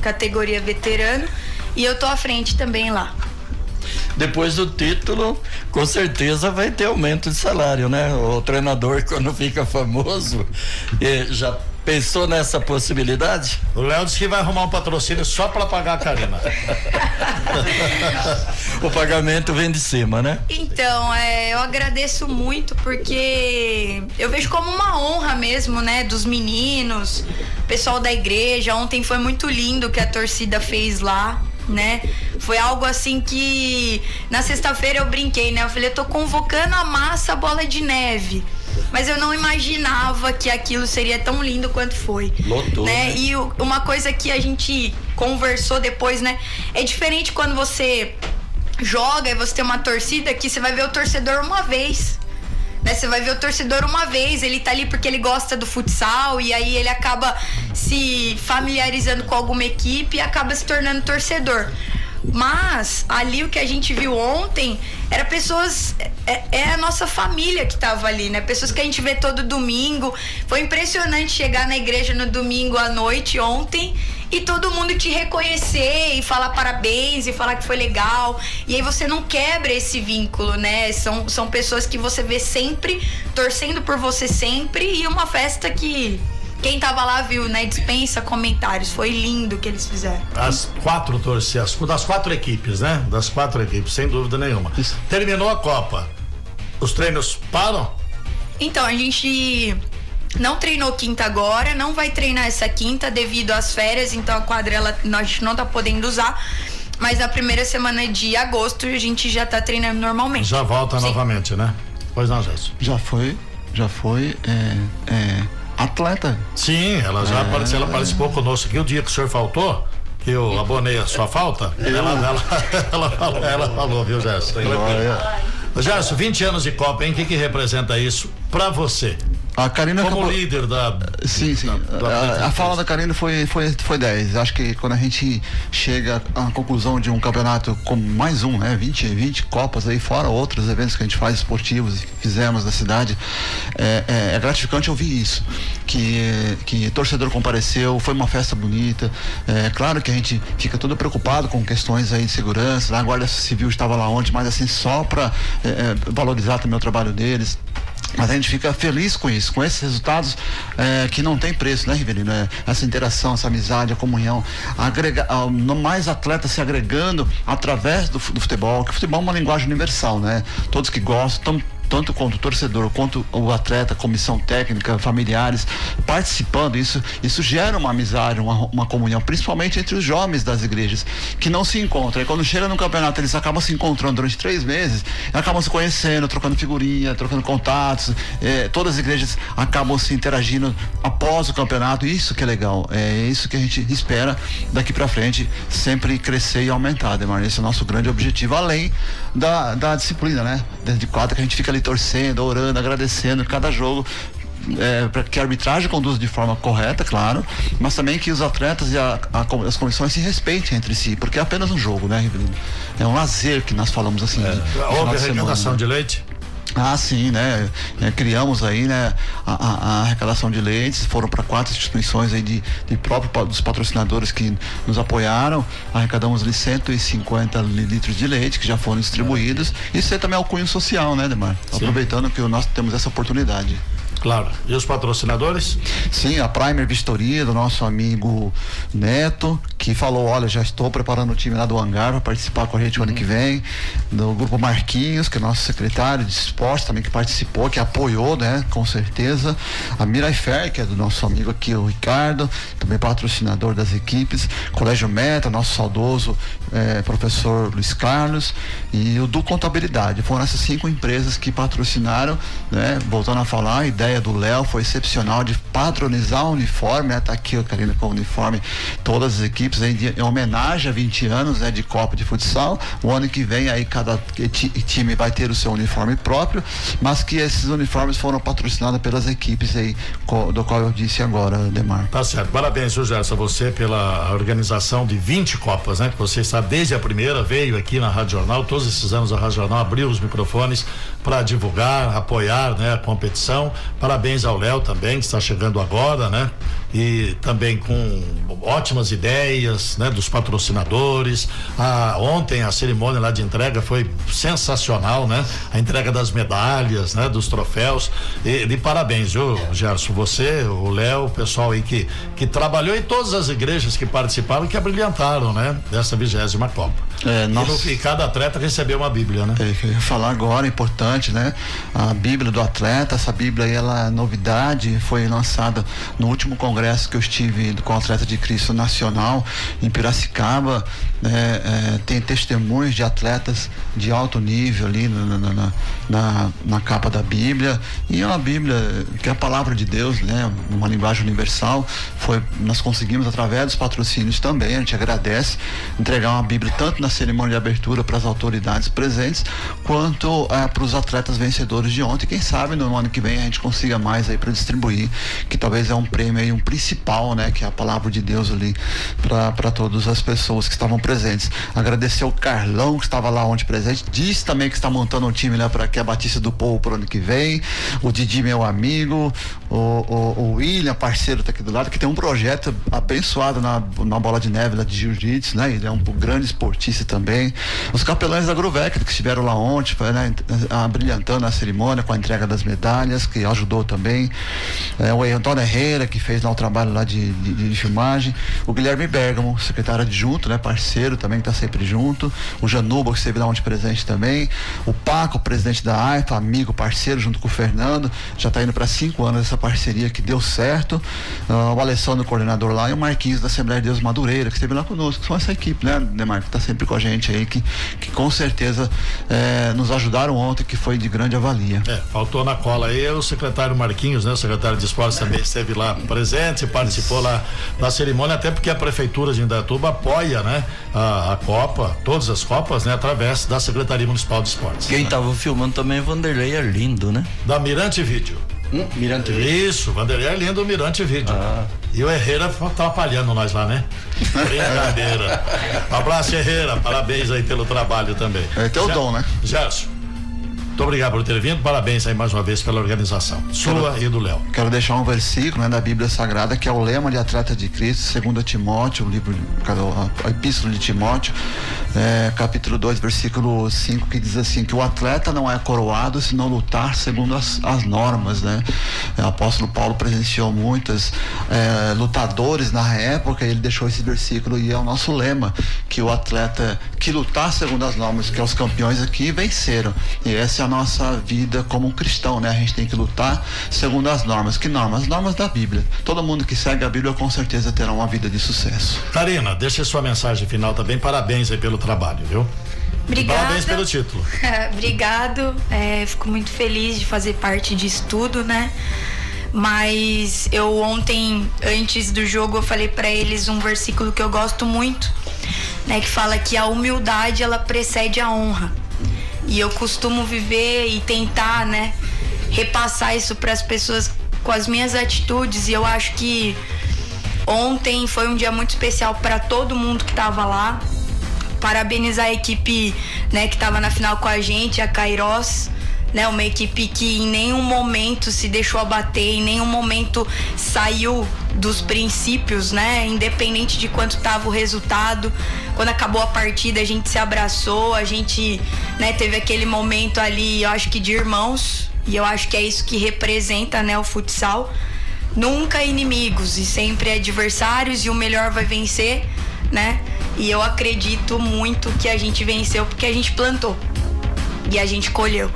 categoria veterano. E eu tô à frente também lá. Depois do título, com certeza vai ter aumento de salário, né? O treinador, quando fica famoso, eh, já Pensou nessa possibilidade? O Léo disse que vai arrumar um patrocínio só para pagar a Karina. o pagamento vem de cima, né? Então, é, eu agradeço muito porque eu vejo como uma honra mesmo, né? Dos meninos, pessoal da igreja. Ontem foi muito lindo o que a torcida fez lá né? Foi algo assim que na sexta-feira eu brinquei, né? Eu falei, eu tô convocando a massa bola de neve. Mas eu não imaginava que aquilo seria tão lindo quanto foi. Lotou, né? né? E uma coisa que a gente conversou depois, né? É diferente quando você joga e você tem uma torcida que você vai ver o torcedor uma vez. Né? Você vai ver o torcedor uma vez, ele tá ali porque ele gosta do futsal e aí ele acaba se familiarizando com alguma equipe e acaba se tornando torcedor. Mas ali o que a gente viu ontem era pessoas. É, é, a nossa família que tava ali, né? Pessoas que a gente vê todo domingo. Foi impressionante chegar na igreja no domingo à noite ontem e todo mundo te reconhecer e falar parabéns e falar que foi legal. E aí você não quebra esse vínculo, né? São, são pessoas que você vê sempre, torcendo por você sempre e uma festa que quem tava lá viu, né? Dispensa comentários. Foi lindo o que eles fizeram. As quatro torcidas, das quatro equipes, né? Das quatro equipes, sem dúvida nenhuma. Isso. Terminou a Copa. Os treinos param? Então, a gente não treinou quinta agora, não vai treinar essa quinta devido às férias, então a quadra ela, a gente não tá podendo usar. Mas na primeira semana de agosto a gente já tá treinando normalmente. Já volta Sim. novamente, né? Pois não, Jéssica? Já foi, já foi. É, é atleta. Sim, ela já apareceu, ela participou conosco aqui o dia que o senhor faltou. Que eu abonei a sua falta, ela, ela, ela, falou, ela falou, viu, Gerson? Gerson, 20 anos de Copa, hein? O que, que representa isso para você? A Karina como acabou... líder da sim sim. da, da a, a, fala da Karina foi foi foi 10 acho que quando a gente chega à conclusão de um campeonato como mais um né 20 20 copas aí fora outros eventos que a gente faz esportivos fizemos na cidade é, é, é gratificante ouvir isso. Que que torcedor compareceu foi uma festa bonita. É claro que a gente fica todo preocupado com questões aí de segurança. A guarda civil estava lá ontem mas assim só para é, é, valorizar também o trabalho deles mas a gente fica feliz com isso, com esses resultados é, que não tem preço, né, Rivelino? É, essa interação, essa amizade, a comunhão, agrega, mais atletas se agregando através do, do futebol, que o futebol é uma linguagem universal, né? Todos que gostam tanto quanto o torcedor, quanto o atleta, comissão técnica, familiares, participando, isso, isso gera uma amizade, uma, uma comunhão, principalmente entre os jovens das igrejas, que não se encontram. E quando chega no campeonato, eles acabam se encontrando durante três meses, acabam se conhecendo, trocando figurinha, trocando contatos, eh, todas as igrejas acabam se interagindo após o campeonato, isso que é legal, é isso que a gente espera daqui para frente, sempre crescer e aumentar, Demar, esse é o nosso grande objetivo, além da, da disciplina, né? De quadra que a gente fica ali ali torcendo, orando, agradecendo cada jogo. É, para que a arbitragem conduza de forma correta, claro, mas também que os atletas e a, a, as comissões se respeitem entre si, porque é apenas um jogo, né, Rivelino? É um lazer que nós falamos assim. É. De, Houve arrecadação de leite? Ah, sim, né? É, criamos aí, né, a, a, arrecadação de leites, foram para quatro instituições aí de, de próprio dos patrocinadores que nos apoiaram, arrecadamos ali 150 litros de leite que já foram distribuídos. Isso é também é o cunho social, né, Demar? Sim. Aproveitando que nós temos essa oportunidade. Claro. E os patrocinadores? Sim, a Primer Vistoria, do nosso amigo Neto, que falou: olha, já estou preparando o time lá do Hangar para participar com a gente o ano que vem. Do grupo Marquinhos, que é nosso secretário de esporte também, que participou, que apoiou, né? Com certeza. A Mirai Fer, que é do nosso amigo aqui, o Ricardo, também patrocinador das equipes. Colégio Meta, nosso saudoso eh, professor Luiz Carlos. E o do Contabilidade. Foram essas cinco empresas que patrocinaram, né? Voltando a falar, a ideia ideia do Léo foi excepcional de padronizar o uniforme, né? Tá aqui a Karina com o uniforme, todas as equipes em, em, homenagem a 20 anos, né? De Copa de Futsal. O ano que vem aí cada time vai ter o seu uniforme próprio, mas que esses uniformes foram patrocinados pelas equipes aí, do qual eu disse agora, Demar. Tá certo. Parabéns, Gerson, você pela organização de 20 Copas, né? Que você está desde a primeira, veio aqui na Rádio Jornal, todos esses anos a Rádio Jornal abriu os microfones para divulgar, apoiar, né? A competição. Parabéns ao Léo também, que está chegando agora, né? E também com ótimas ideias, né? Dos patrocinadores. Ah, ontem a cerimônia lá de entrega foi sensacional, né? A entrega das medalhas, né? Dos troféus. E, de parabéns, viu, Gerson? Você, o Léo, o pessoal aí que, que trabalhou em todas as igrejas que participaram que abrilhantaram, né? Dessa vigésima Copa. É, nossa. E, cada atleta recebeu uma Bíblia, né? É, eu ia falar agora, importante, né? A Bíblia do atleta, essa Bíblia aí, ela ela novidade foi lançada no último congresso que eu estive com o Atleta de Cristo Nacional em Piracicaba. É, é, tem testemunhos de atletas de alto nível ali na, na, na, na, capa da Bíblia e é uma Bíblia que é a palavra de Deus, né? Uma linguagem universal. Foi, nós conseguimos através dos patrocínios também, a gente agradece entregar uma Bíblia tanto na cerimônia de abertura para as autoridades presentes quanto é, para os atletas vencedores de ontem. Quem sabe no ano que vem a gente consiga mais aí para distribuir, que talvez é um prêmio aí um principal, né? Que é a palavra de Deus ali para todas as pessoas que estavam presentes. Agradecer o Carlão, que estava lá ontem presente. Disse também que está montando um time, né, para que a Batista do Povo pro ano que vem. O Didi, meu amigo. O, o, o William, parceiro, tá aqui do lado, que tem um projeto abençoado na, na bola de neve lá de Jiu-Jitsu, né? Ele é um grande esportista também. Os capelães da Gruvec, que estiveram lá ontem, né, brilhantando a cerimônia com a entrega das medalhas, que ajudou também. É, o Antônio Herrera, que fez lá o trabalho lá de, de, de filmagem. O Guilherme Bergamo, secretário adjunto, né? Parceiro também, que tá sempre junto. O Januba, que esteve lá ontem presente também. O Paco, presidente da AIFA, amigo, parceiro, junto com o Fernando. Já está indo para cinco anos essa parceria que deu certo. Uh, o Alessandro, coordenador lá, e o Marquinhos da Assembleia de Deus Madureira, que esteve lá conosco. São essa equipe, né, Demar, que está sempre com a gente aí, que, que com certeza eh, nos ajudaram ontem, que foi de grande avalia. É, faltou na cola aí o secretário Marquinhos, né? O secretário de esportes também esteve lá presente, participou lá da cerimônia, até porque a prefeitura de Indatuba apoia, né? A, a Copa, todas as Copas, né? Através da Secretaria Municipal de Esportes. Quem estava né? filmando também é Vanderlei Arlindo, né? Da Mirante Vídeo. Hum, Mirante Vídeo. Isso, Vanderlei Arlindo, Mirante Vídeo. Ah. E o Herrera atrapalhando nós lá, né? Brincadeira. Um abraço, Herrera. Parabéns aí pelo trabalho também. É teu dom, né? Gerson. Muito obrigado por ter vindo. Parabéns aí mais uma vez pela organização. Sua quero, e do Léo. Quero deixar um versículo né, da Bíblia Sagrada, que é o lema de atleta de Cristo, segundo Timóteo, o livro, a epístola de Timóteo, é, capítulo 2, versículo 5, que diz assim, que o atleta não é coroado se não lutar segundo as, as normas, né? O apóstolo Paulo presenciou muitos é, lutadores na época, e ele deixou esse versículo e é o nosso lema, que o atleta que lutar segundo as normas, que é os campeões aqui, venceram. E essa é a nossa vida como cristão, né? A gente tem que lutar segundo as normas. Que normas? As normas da Bíblia. Todo mundo que segue a Bíblia com certeza terá uma vida de sucesso. Karina, deixa sua mensagem final também. Parabéns aí pelo trabalho, viu? Obrigada. Parabéns pelo título. Obrigado. É, fico muito feliz de fazer parte disso tudo, né? Mas eu ontem, antes do jogo, eu falei para eles um versículo que eu gosto muito, né? Que fala que a humildade ela precede a honra. E eu costumo viver e tentar, né, repassar isso para as pessoas com as minhas atitudes. E eu acho que ontem foi um dia muito especial para todo mundo que estava lá. Parabenizar a equipe, né, que estava na final com a gente, a Kairos. né? Uma equipe que em nenhum momento se deixou abater, em nenhum momento saiu dos princípios, né? Independente de quanto estava o resultado. Quando acabou a partida, a gente se abraçou, a gente, né, teve aquele momento ali, eu acho que de irmãos, e eu acho que é isso que representa, né, o futsal. Nunca inimigos e sempre adversários e o melhor vai vencer, né? E eu acredito muito que a gente venceu porque a gente plantou e a gente colheu.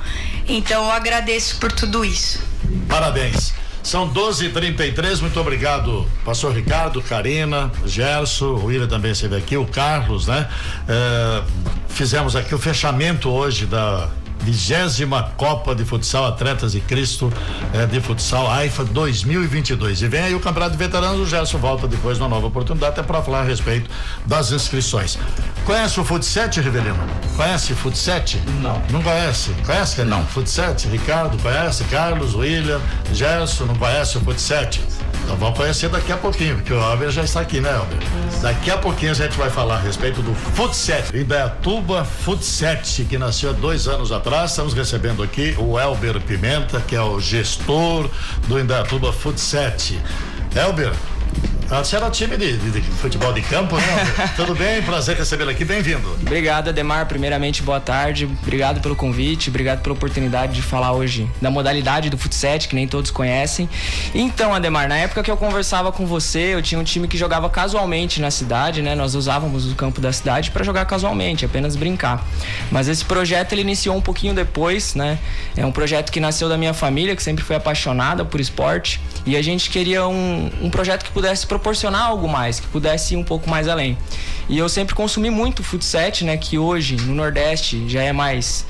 Então eu agradeço por tudo isso. Parabéns. São 12h33, muito obrigado, pastor Ricardo, Karina, Gerson, o William também esteve aqui, o Carlos, né? É, fizemos aqui o fechamento hoje da vigésima Copa de Futsal Atletas de Cristo eh, de Futsal AIFA 2022. E vem aí o Campeonato de Veteranos, o Gerson volta depois numa nova oportunidade até para falar a respeito das inscrições. Conhece o Futset, Rivelino? Conhece Futset? Não. Não conhece? Conhece, Karina? Não. Futset, Ricardo, conhece? Carlos, William, Gerson, não conhece o Futset? Então vamos conhecer daqui a pouquinho, porque o Elber já está aqui, né, Elber? Daqui a pouquinho a gente vai falar a respeito do Futset, Indaiatuba Futset, que nasceu há dois anos atrás. Estamos recebendo aqui o Elber Pimenta, que é o gestor do Indaiatuba Futset. Elber, você era time de, de, de, futebol de campo, né? Tudo bem? Prazer recebê-lo aqui, bem-vindo. Obrigado, Ademar. Primeiramente, boa tarde. Obrigado pelo convite, obrigado pela oportunidade de falar hoje da modalidade do futsal, que nem todos conhecem. Então, Ademar, na época que eu conversava com você, eu tinha um time que jogava casualmente na cidade, né? Nós usávamos o campo da cidade para jogar casualmente, apenas brincar. Mas esse projeto ele iniciou um pouquinho depois, né? É um projeto que nasceu da minha família, que sempre foi apaixonada por esporte, e a gente queria um, um projeto que pudesse proporcionar algo mais, que pudesse ir um pouco mais além. E eu sempre consumi muito futsal, né, que hoje no Nordeste já é mais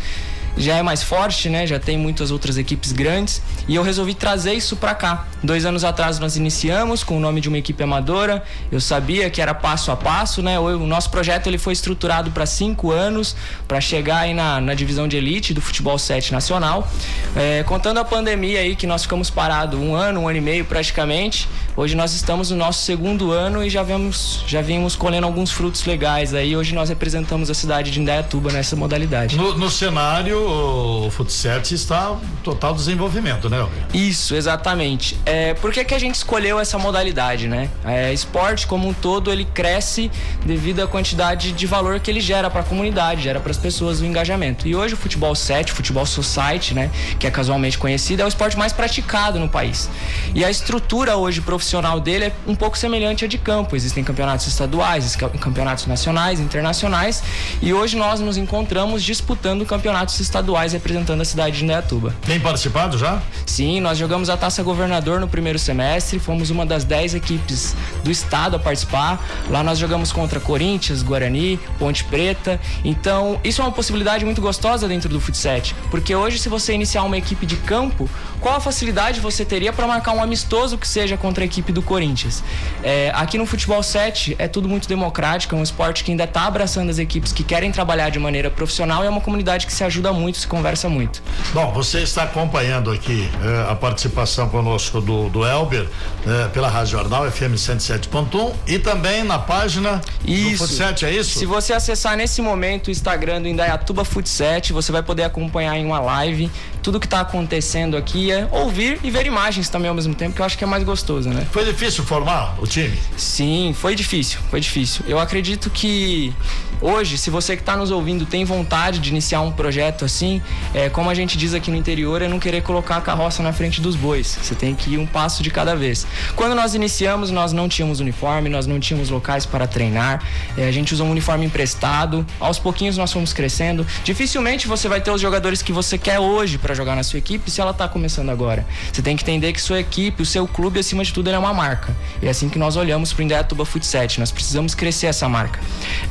já é mais forte, né? Já tem muitas outras equipes grandes e eu resolvi trazer isso para cá. Dois anos atrás nós iniciamos com o nome de uma equipe amadora. Eu sabia que era passo a passo, né? O, nosso projeto ele foi estruturado para cinco anos para chegar aí na, na, divisão de elite do futebol 7 nacional. É, contando a pandemia aí que nós ficamos parados um ano, um ano e meio praticamente. Hoje nós estamos no nosso segundo ano e já vemos, já vimos colhendo alguns frutos legais aí. Hoje nós representamos a cidade de Indaiatuba nessa modalidade. No, no cenário o futsal está em total desenvolvimento, né? Isso, exatamente. É, por que, que a gente escolheu essa modalidade, né? É, esporte como um todo ele cresce devido à quantidade de valor que ele gera para a comunidade, gera para as pessoas o engajamento. E hoje o futebol 7, futebol society, né, que é casualmente conhecido, é o esporte mais praticado no país. E a estrutura hoje profissional dele é um pouco semelhante à de campo. Existem campeonatos estaduais, campeonatos nacionais, internacionais, e hoje nós nos encontramos disputando campeonatos estaduais representando a cidade de Indaiatuba. Tem participado já? Sim, nós jogamos a Taça Governador no primeiro semestre, fomos uma das 10 equipes do estado a participar. Lá nós jogamos contra Corinthians, Guarani, Ponte Preta. Então, isso é uma possibilidade muito gostosa dentro do futsal, porque hoje se você iniciar uma equipe de campo, qual a facilidade você teria para marcar um amistoso que seja contra a equipe do Corinthians? É, aqui no futebol 7 é tudo muito democrático, é um esporte que ainda está abraçando as equipes que querem trabalhar de maneira profissional e é uma comunidade que se ajuda muito, se conversa muito. Bom, você está acompanhando aqui eh, a participação conosco do, do Elber eh, pela Rádio Jornal FM 107.1 e também na página isso. do Futset, é isso? Se você acessar nesse momento o Instagram do Indaiatuba Futset, você vai poder acompanhar em uma live tudo que está acontecendo aqui, é ouvir e ver imagens também ao mesmo tempo, que eu acho que é mais gostoso, né? Foi difícil formar o time? Sim, foi difícil, foi difícil. Eu acredito que hoje, se você que está nos ouvindo tem vontade de iniciar um projeto assim, é, como a gente diz aqui no interior, é não querer colocar a carroça na frente dos bois. Você tem que ir um passo de cada vez. Quando nós iniciamos, nós não tínhamos uniforme, nós não tínhamos locais para treinar, é, a gente usou um uniforme emprestado. Aos pouquinhos nós fomos crescendo. Dificilmente você vai ter os jogadores que você quer hoje para jogar na sua equipe se ela está começando agora. Você tem que entender que sua equipe, o seu clube, acima de tudo, é uma marca. E é assim que nós olhamos para o Indaiatuba Futsal. Nós precisamos crescer essa marca.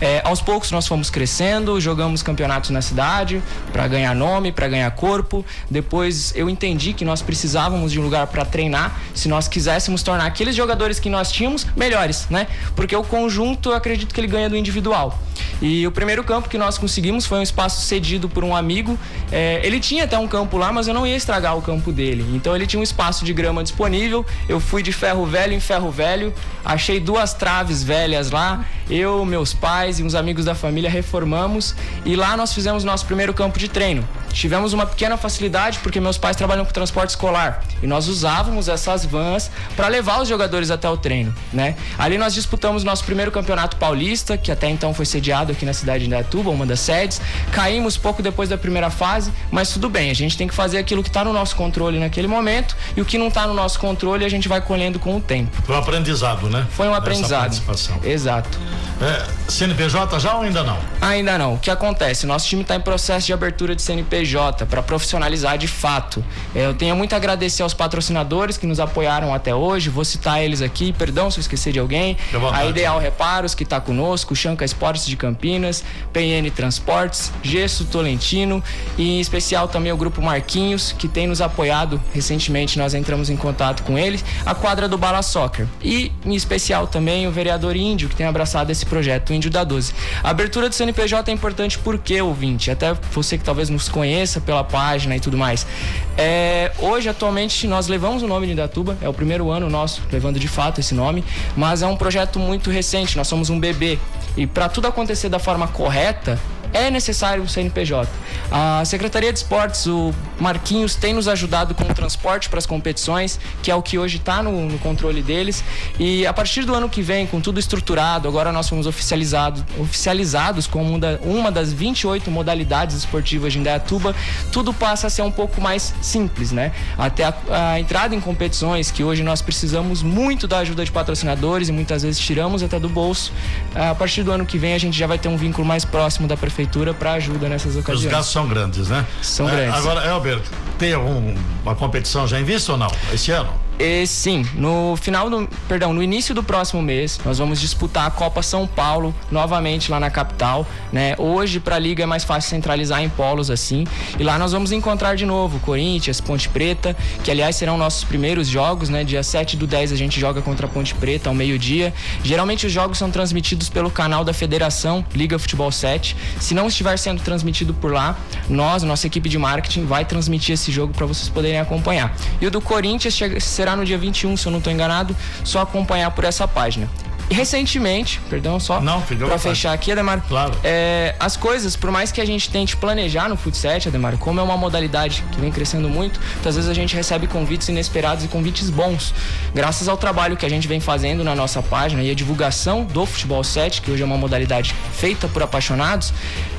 É, aos poucos nós fomos crescendo, jogamos campeonatos na cidade para ganhar nome, para ganhar corpo. Depois eu entendi que nós precisávamos de um lugar para treinar, se nós quiséssemos tornar aqueles jogadores que nós tínhamos melhores, né? Porque o conjunto eu acredito que ele ganha do individual. E o primeiro campo que nós conseguimos foi um espaço cedido por um amigo. É, ele tinha até um campo mas eu não ia estragar o campo dele. Então ele tinha um espaço de grama disponível. Eu fui de ferro velho em ferro velho, achei duas traves velhas lá eu, meus pais e uns amigos da família reformamos e lá nós fizemos nosso primeiro campo de treino. Tivemos uma pequena facilidade porque meus pais trabalham com transporte escolar e nós usávamos essas vans para levar os jogadores até o treino, né? Ali nós disputamos nosso primeiro campeonato paulista, que até então foi sediado aqui na cidade de Indaiatuba, uma das sedes. Caímos pouco depois da primeira fase, mas tudo bem, a gente tem que fazer aquilo que está no nosso controle naquele momento e o que não está no nosso controle a gente vai colhendo com o tempo. Foi um aprendizado, né? Foi um aprendizado. Exato. É, CNPJ já ou ainda não? Ainda não. O que acontece? Nosso time está em processo de abertura de CNPJ para profissionalizar de fato. É, eu tenho muito a agradecer aos patrocinadores que nos apoiaram até hoje. Vou citar eles aqui, perdão se eu esquecer de alguém. A Ideal Reparos, que está conosco, Chanca Esportes de Campinas, PN Transportes, Gesso Tolentino e em especial também o Grupo Marquinhos, que tem nos apoiado. Recentemente nós entramos em contato com eles. A quadra do Bala Soccer. E em especial também o vereador Índio, que tem abraçado esse projeto, o Índio da 12. A abertura do CNPJ é importante porque, ouvinte, até você que talvez nos conheça pela página e tudo mais. É, hoje, atualmente, nós levamos o nome de Indatuba, é o primeiro ano nosso levando de fato esse nome, mas é um projeto muito recente, nós somos um bebê. E para tudo acontecer da forma correta, é necessário o CNPJ. A Secretaria de Esportes, o Marquinhos, tem nos ajudado com o transporte para as competições, que é o que hoje está no, no, controle deles. E a partir do ano que vem, com tudo estruturado, agora nós fomos oficializados, oficializados como uma das 28 modalidades esportivas de Indaiatuba, tudo passa a ser um pouco mais simples, né? Até a, a entrada em competições, que hoje nós precisamos muito da ajuda de patrocinadores e muitas vezes tiramos até do bolso. A partir do ano que vem, a gente já vai ter um vínculo mais próximo da prefeitura prefeitura para ajuda nessas ocasiões. Os gastos são grandes, né? São é, grandes. Agora, Elber, tem alguma competição já em vista ou não? Esse ano? E, sim, no final do, perdão, no início do próximo mês, nós vamos disputar a Copa São Paulo novamente lá na capital, né? Hoje para a liga é mais fácil centralizar em polos assim, e lá nós vamos encontrar de novo Corinthians, Ponte Preta, que aliás serão nossos primeiros jogos, né? Dia 7 do 10 a gente joga contra a Ponte Preta ao meio-dia. Geralmente os jogos são transmitidos pelo canal da Federação Liga Futebol 7. Se não estiver sendo transmitido por lá, nós, nossa equipe de marketing vai transmitir esse jogo para vocês poderem acompanhar. E o do Corinthians será no dia 21, se eu não estou enganado, só acompanhar por essa página. E recentemente, perdão só, para fechar aqui, Ademar, claro. É, as coisas, por mais que a gente tente planejar no Futset, Ademar, como é uma modalidade que vem crescendo muito, muitas vezes a gente recebe convites inesperados e convites bons. Graças ao trabalho que a gente vem fazendo na nossa página e a divulgação do Futebol 7, que hoje é uma modalidade feita por apaixonados,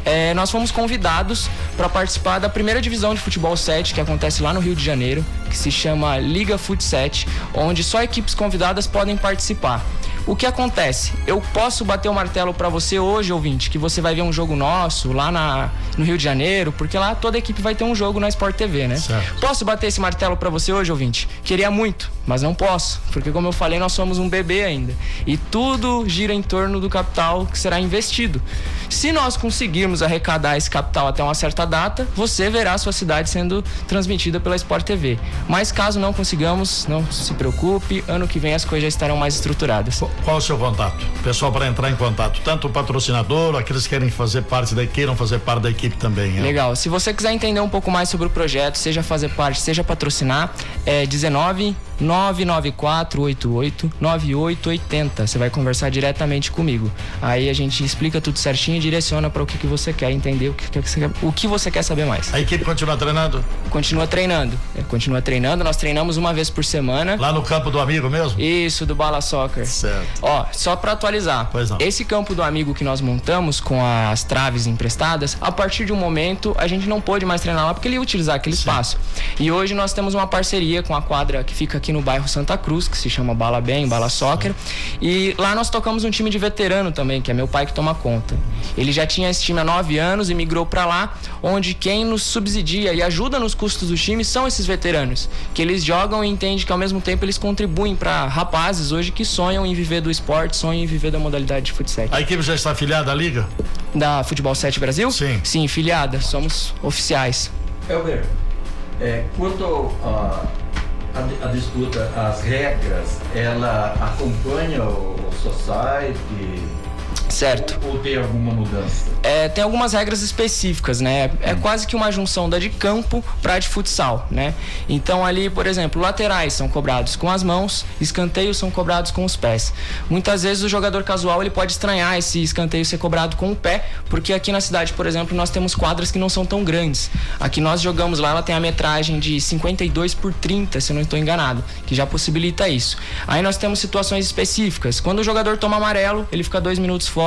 é, nós fomos convidados para participar da primeira divisão de futebol 7 que acontece lá no Rio de Janeiro, que se chama Liga Fut 7, onde só equipes convidadas podem participar. O que acontece? Eu posso bater o martelo para você hoje, ouvinte, que você vai ver um jogo nosso lá na, no Rio de Janeiro, porque lá toda equipe vai ter um jogo na Sport TV, né? Certo. Posso bater esse martelo para você hoje, ouvinte? Queria muito, mas não posso, porque como eu falei, nós somos um bebê ainda. E tudo gira em torno do capital que será investido. Se nós conseguirmos arrecadar esse capital até uma certa data, você verá a sua cidade sendo transmitida pela Sport TV. Mas caso não consigamos, não se preocupe, ano que vem as coisas já estarão mais estruturadas. Qual o seu contato? Pessoal, para entrar em contato, tanto o patrocinador, aqueles que querem fazer parte da queiram fazer parte da equipe também. Legal. Se você quiser entender um pouco mais sobre o projeto, seja fazer parte, seja patrocinar, é 19 994889880. Você vai conversar diretamente comigo. Aí a gente explica tudo certinho e direciona para o que, que você quer entender, o que, que você quer, o que você quer saber mais. A equipe continua treinando? Continua treinando. É, continua treinando. Nós treinamos uma vez por semana. Lá no campo do amigo mesmo? Isso, do Bala Soccer. Certo. Ó, só para atualizar. Pois não. Esse campo do amigo que nós montamos com as traves emprestadas, a partir de um momento a gente não pôde mais treinar lá porque ele ia utilizar aquele Sim. espaço. E hoje nós temos uma parceria com a quadra que fica aqui no bairro Santa Cruz, que se chama Bala Bem, Bala Soccer. E lá nós tocamos um time de veterano também, que é meu pai que toma conta. Ele já tinha esse time há nove anos e migrou para lá, onde quem nos subsidia e ajuda nos custos do time são esses veteranos, que eles jogam e entendem que ao mesmo tempo eles contribuem para rapazes hoje que sonham em viver do esporte, sonham em viver da modalidade de futsal. A equipe já está afiliada à liga? Da Futebol 7 Brasil? Sim. Sim, filiada, somos oficiais. Elber, é, quanto a a, a, disputa, as regras, ela acompanha o, o society? Certo. Ou, tem alguma mudança? É, tem algumas regras específicas, né? É hum. quase que uma junção da de campo para de futsal, né? Então ali, por exemplo, laterais são cobrados com as mãos, escanteios são cobrados com os pés. Muitas vezes o jogador casual ele pode estranhar esse escanteio ser cobrado com o pé, porque aqui na cidade, por exemplo, nós temos quadras que não são tão grandes. Aqui nós jogamos lá, ela tem a metragem de 52 por 30, se eu não estou enganado, que já possibilita isso. Aí nós temos situações específicas. Quando o jogador toma amarelo, ele fica dois minutos fora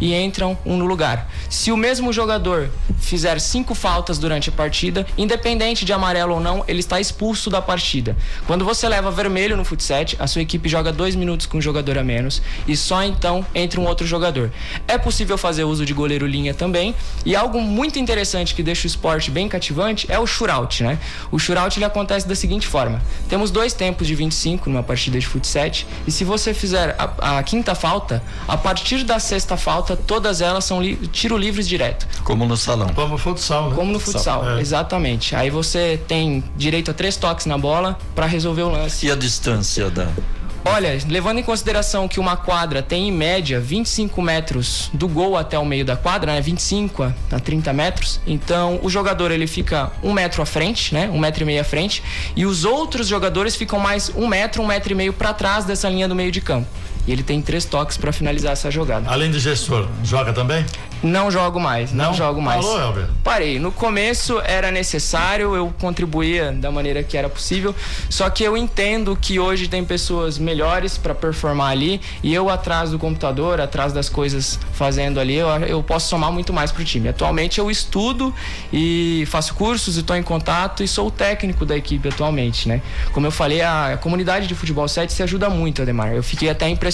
e entram um no lugar. Se o mesmo jogador fizer cinco faltas durante a partida, independente de amarelo ou não, ele está expulso da partida. Quando você leva vermelho no futsal, a sua equipe joga dois minutos com um jogador a menos e só então entra um outro jogador. É possível fazer uso de goleiro linha também e algo muito interessante que deixa o esporte bem cativante é o shootout, né? O shootout ele acontece da seguinte forma: temos dois tempos de 25 numa partida de futsal e se você fizer a, a quinta falta, a partir da sexta falta, todas elas são li tiro livres direto. Como no salão. Como no futsal, né? Como no futsal, é. exatamente. Aí você tem direito a três toques na bola para resolver o lance. E a distância da Olha, levando em consideração que uma quadra tem em média 25 metros do gol até o meio da quadra, né? 25 a 30 metros. Então o jogador ele fica um metro à frente, né? Um metro e meio à frente. E os outros jogadores ficam mais um metro, um metro e meio para trás dessa linha do meio de campo. E ele tem três toques para finalizar essa jogada. Além de gestor, joga também? Não jogo mais, não, não jogo mais. Falou, Elber? Parei. No começo era necessário, eu contribuía da maneira que era possível, só que eu entendo que hoje tem pessoas melhores para performar ali e eu atrás do computador, atrás das coisas fazendo ali, eu, eu posso somar muito mais pro time. Atualmente eu estudo e faço cursos e estou em contato e sou o técnico da equipe atualmente, né? Como eu falei, a, comunidade de futebol 7 se ajuda muito, Ademar. Eu fiquei até impressionado.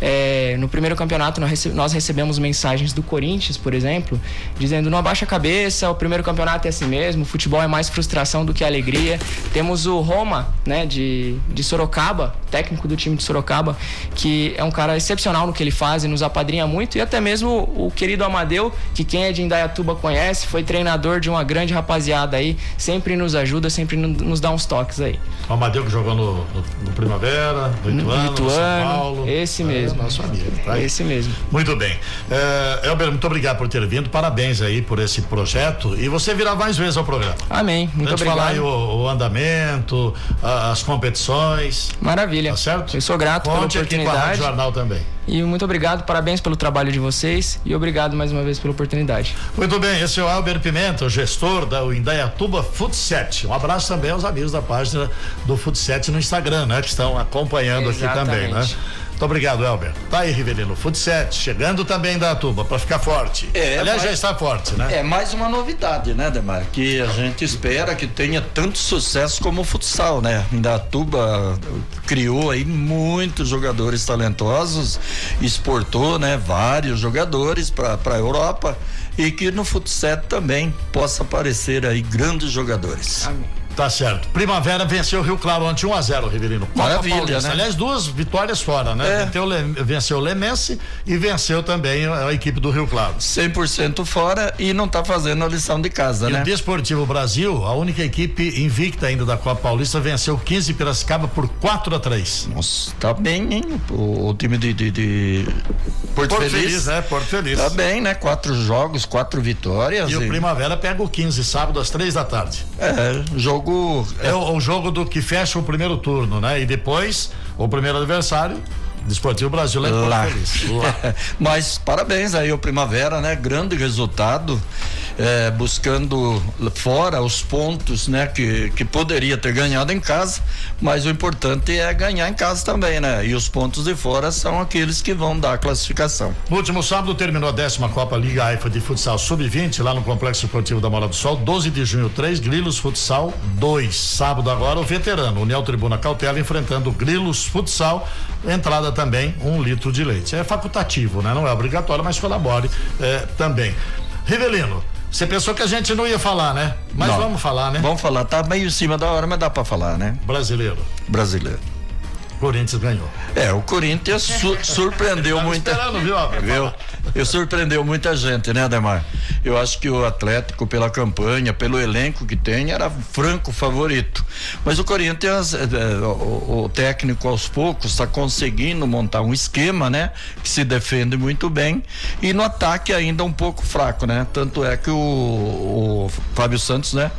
É, no primeiro campeonato nós recebemos mensagens do Corinthians, por exemplo, dizendo não abaixa a cabeça, o primeiro campeonato é assim mesmo, o futebol é mais frustração do que alegria. Temos o Roma, né, de, de Sorocaba, técnico do time de Sorocaba, que é um cara excepcional no que ele faz e nos apadrinha muito, e até mesmo o querido Amadeu, que quem é de Indaiatuba conhece, foi treinador de uma grande rapaziada aí, sempre nos ajuda, sempre nos dá uns toques aí. O Amadeu que jogou no, no, no Primavera, no Ituano, no, Ituano, São Paulo. Esse mesmo. É, nosso amigo, tá? Esse mesmo. Muito bem. É, Elber, muito obrigado por ter vindo. Parabéns aí por esse projeto. E você virá mais vezes ao programa. Amém. Muito obrigado. falar aí o, o andamento, a, as competições. Maravilha. Tá certo? Eu sou grato Conte pela oportunidade. Aqui com a Jornal também. E muito obrigado, parabéns pelo trabalho de vocês e obrigado mais uma vez pela oportunidade. Muito bem, esse é o Albert Pimenta, gestor da Indaiatuba Futset. Um abraço também aos amigos da página do Futset no Instagram, né? Que estão acompanhando Exatamente. aqui também, né? Muito obrigado, Elber. Tá aí, Rivelino. Futset, chegando também da tuba para ficar forte. É, Aliás, já está forte, né? É mais uma novidade, né, Demar? Que a gente espera que tenha tanto sucesso como o futsal, né? Da tuba criou aí muitos jogadores talentosos, exportou, né, vários jogadores para a Europa e que no futsal também possa aparecer aí grandes jogadores. Amém. Tá certo. Primavera venceu o Rio Claro ontem 1 a 0 Riverino. Maravilha, né? Aliás, duas vitórias fora, né? É. Venceu o Lemense e venceu também a, equipe do Rio Claro. 100% fora e não tá fazendo a lição de casa, e né? o Desportivo Brasil, a única equipe invicta ainda da Copa Paulista, venceu 15 Piracicaba por 4 a 3. Nossa, tá bem, hein? O, o time de, de, de Porto, Porto Feliz. Feliz, né? Porto Feliz. Tá bem, né? Quatro jogos, quatro vitórias. E, e... o Primavera pega o 15 sábado às três da tarde. É, jogo jogo. É, o, o, jogo do que fecha o primeiro turno, né? E depois, o primeiro adversário. Desportivo Brasil lá, Feliz. Lá. Mas parabéns aí o Primavera, né? Grande resultado é, buscando fora os pontos, né? Que, que poderia ter ganhado em casa, mas o importante é ganhar em casa também, né? E os pontos de fora são aqueles que vão dar a classificação. No último sábado terminou a décima Copa Liga AIFA de Futsal Sub-20 lá no Complexo Esportivo da Mola do Sol, 12 de junho 3, Grilos Futsal 2. Sábado agora o veterano, União Tribuna Cautela enfrentando Grilos Futsal, entrada também um litro de leite. É facultativo, né? Não é obrigatório, mas colabore é, também. Rivelino, você pensou que a gente não ia falar, né? Mas não. vamos falar, né? Vamos falar, tá meio em cima da hora, mas dá para falar, né? Brasileiro. Brasileiro. Corinthians ganhou. É, o Corinthians su surpreendeu muita. Esperando, viu, viu? Eu surpreendeu muita gente, né, Ademar? Eu acho que o Atlético, pela campanha, pelo elenco que tem, era franco favorito. Mas o Corinthians, é, o, o, técnico aos poucos está conseguindo montar um esquema, né? Que se defende muito bem. E no ataque ainda um pouco fraco, né? Tanto é que o, o Fábio Santos, né?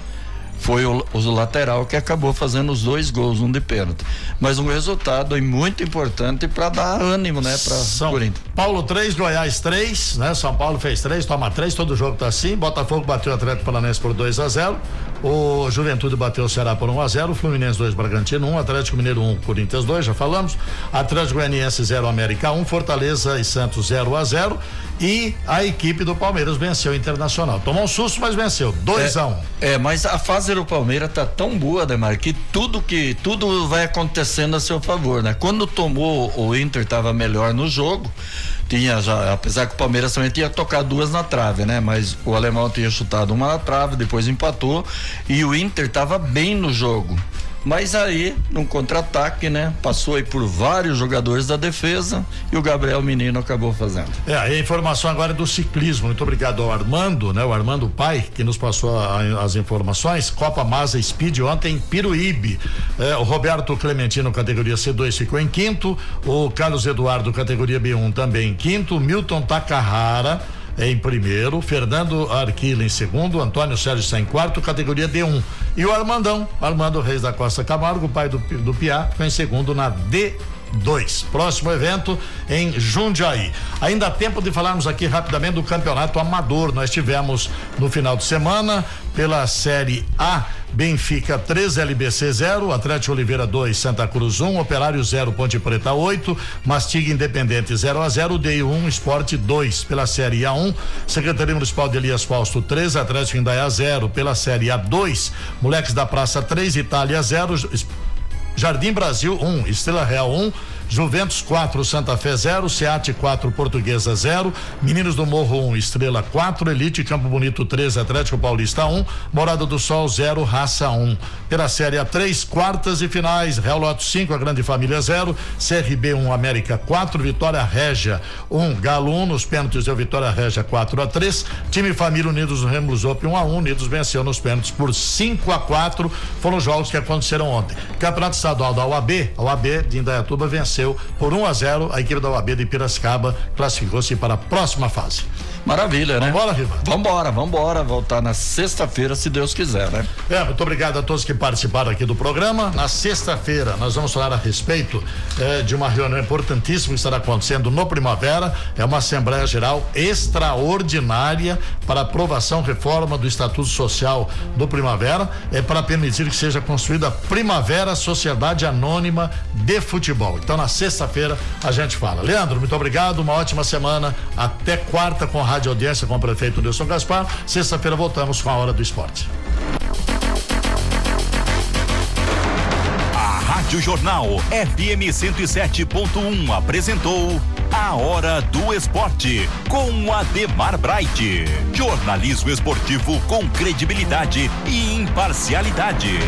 Foi o, o, lateral que acabou fazendo os dois gols, um de pênalti. Mas um resultado muito importante para dar ânimo, né, para São Corinthians. Paulo 3, Goiás 3, né? São Paulo fez 3, toma 3, todo jogo tá assim. Botafogo bateu o Atlético Paranaense por 2 a 0. O Juventude bateu o Ceará por 1 a 0, Fluminense 2, Bragantino 1, Atlético Mineiro 1, Corinthians 2, já falamos. Atlético Goianiense 0, América 1, Fortaleza e Santos 0 a 0 e a equipe do Palmeiras venceu o Internacional. Tomou um susto, mas venceu. 2 é, a 1. Um. É, mas a fase do Palmeiras tá tão boa, Demar, que tudo que tudo vai acontecendo a seu favor, né? Quando tomou o Inter tava melhor no jogo, tinha já, apesar que o Palmeiras também tinha tocado duas na trave, né? Mas o alemão tinha chutado uma na trave, depois empatou e o Inter tava bem no jogo. Mas aí, num contra-ataque, né? Passou aí por vários jogadores da defesa e o Gabriel Menino acabou fazendo. É, a informação agora é do ciclismo. Muito obrigado ao Armando, né? O Armando Pai, que nos passou a, as informações. Copa Masa Speed ontem, Piruíbe. É, o Roberto Clementino, categoria C2, ficou em quinto. O Carlos Eduardo, categoria B1, também em quinto. Milton Takahara em primeiro, Fernando Arquila em segundo, Antônio Sérgio está em quarto, categoria D1. E o Armandão, Armando Reis da Costa Camargo, pai do, do Piá, ficou em segundo na D 2. Próximo evento em Jundiaí. Ainda há tempo de falarmos aqui rapidamente do campeonato amador. Nós tivemos no final de semana, pela Série A, Benfica 3, LBC 0, Atlético Oliveira 2, Santa Cruz 1, um, Operário 0, Ponte Preta 8, Mastiga Independente 0 a 0, DI 1, um, Esporte 2. Pela Série A1, um, Secretaria Municipal de Elias Fausto 3, Atlético Indaiá 0. Pela Série A2, Moleques da Praça 3, Itália 0, Jardim Brasil 1, um, Estrela Real 1, um, Juventus 4, Santa Fé 0, Seate 4, Portuguesa 0, Meninos do Morro 1, um, Estrela 4, Elite Campo Bonito 3, Atlético Paulista 1, um, Morada do Sol 0, Raça 1. Um. Pela Série A3, quartas e finais, Real Loto 5, a Grande Família 0, CRB 1, América 4, Vitória Régia 1, Galo 1, nos pênaltis deu Vitória Régia 4 a 3, time Família Unidos no Remo Zop 1 a 1, Unidos venceu nos pênaltis por 5 a 4, foram os jogos que aconteceram ontem. Campeonato Estadual da UAB, a UAB de Indaiatuba venceu venceu por 1 um a 0 a equipe da UAB de Piracicaba classificou-se para a próxima fase. Maravilha, né? Vambora, Riva. Vambora, vambora. Voltar na sexta-feira, se Deus quiser, né? É, muito obrigado a todos que participaram aqui do programa. Na sexta-feira, nós vamos falar a respeito eh, de uma reunião importantíssima que estará acontecendo no Primavera. É uma Assembleia Geral extraordinária para aprovação, reforma do Estatuto Social do Primavera. É para permitir que seja construída a Primavera Sociedade Anônima de Futebol. Então, na sexta-feira, a gente fala. Leandro, muito obrigado. Uma ótima semana. Até quarta com a rádio audiência com o prefeito Nilson Gaspar. Sexta-feira voltamos com a hora do esporte. A Rádio Jornal FM 107.1 apresentou a hora do esporte com Ademar Bright. Jornalismo esportivo com credibilidade e imparcialidade.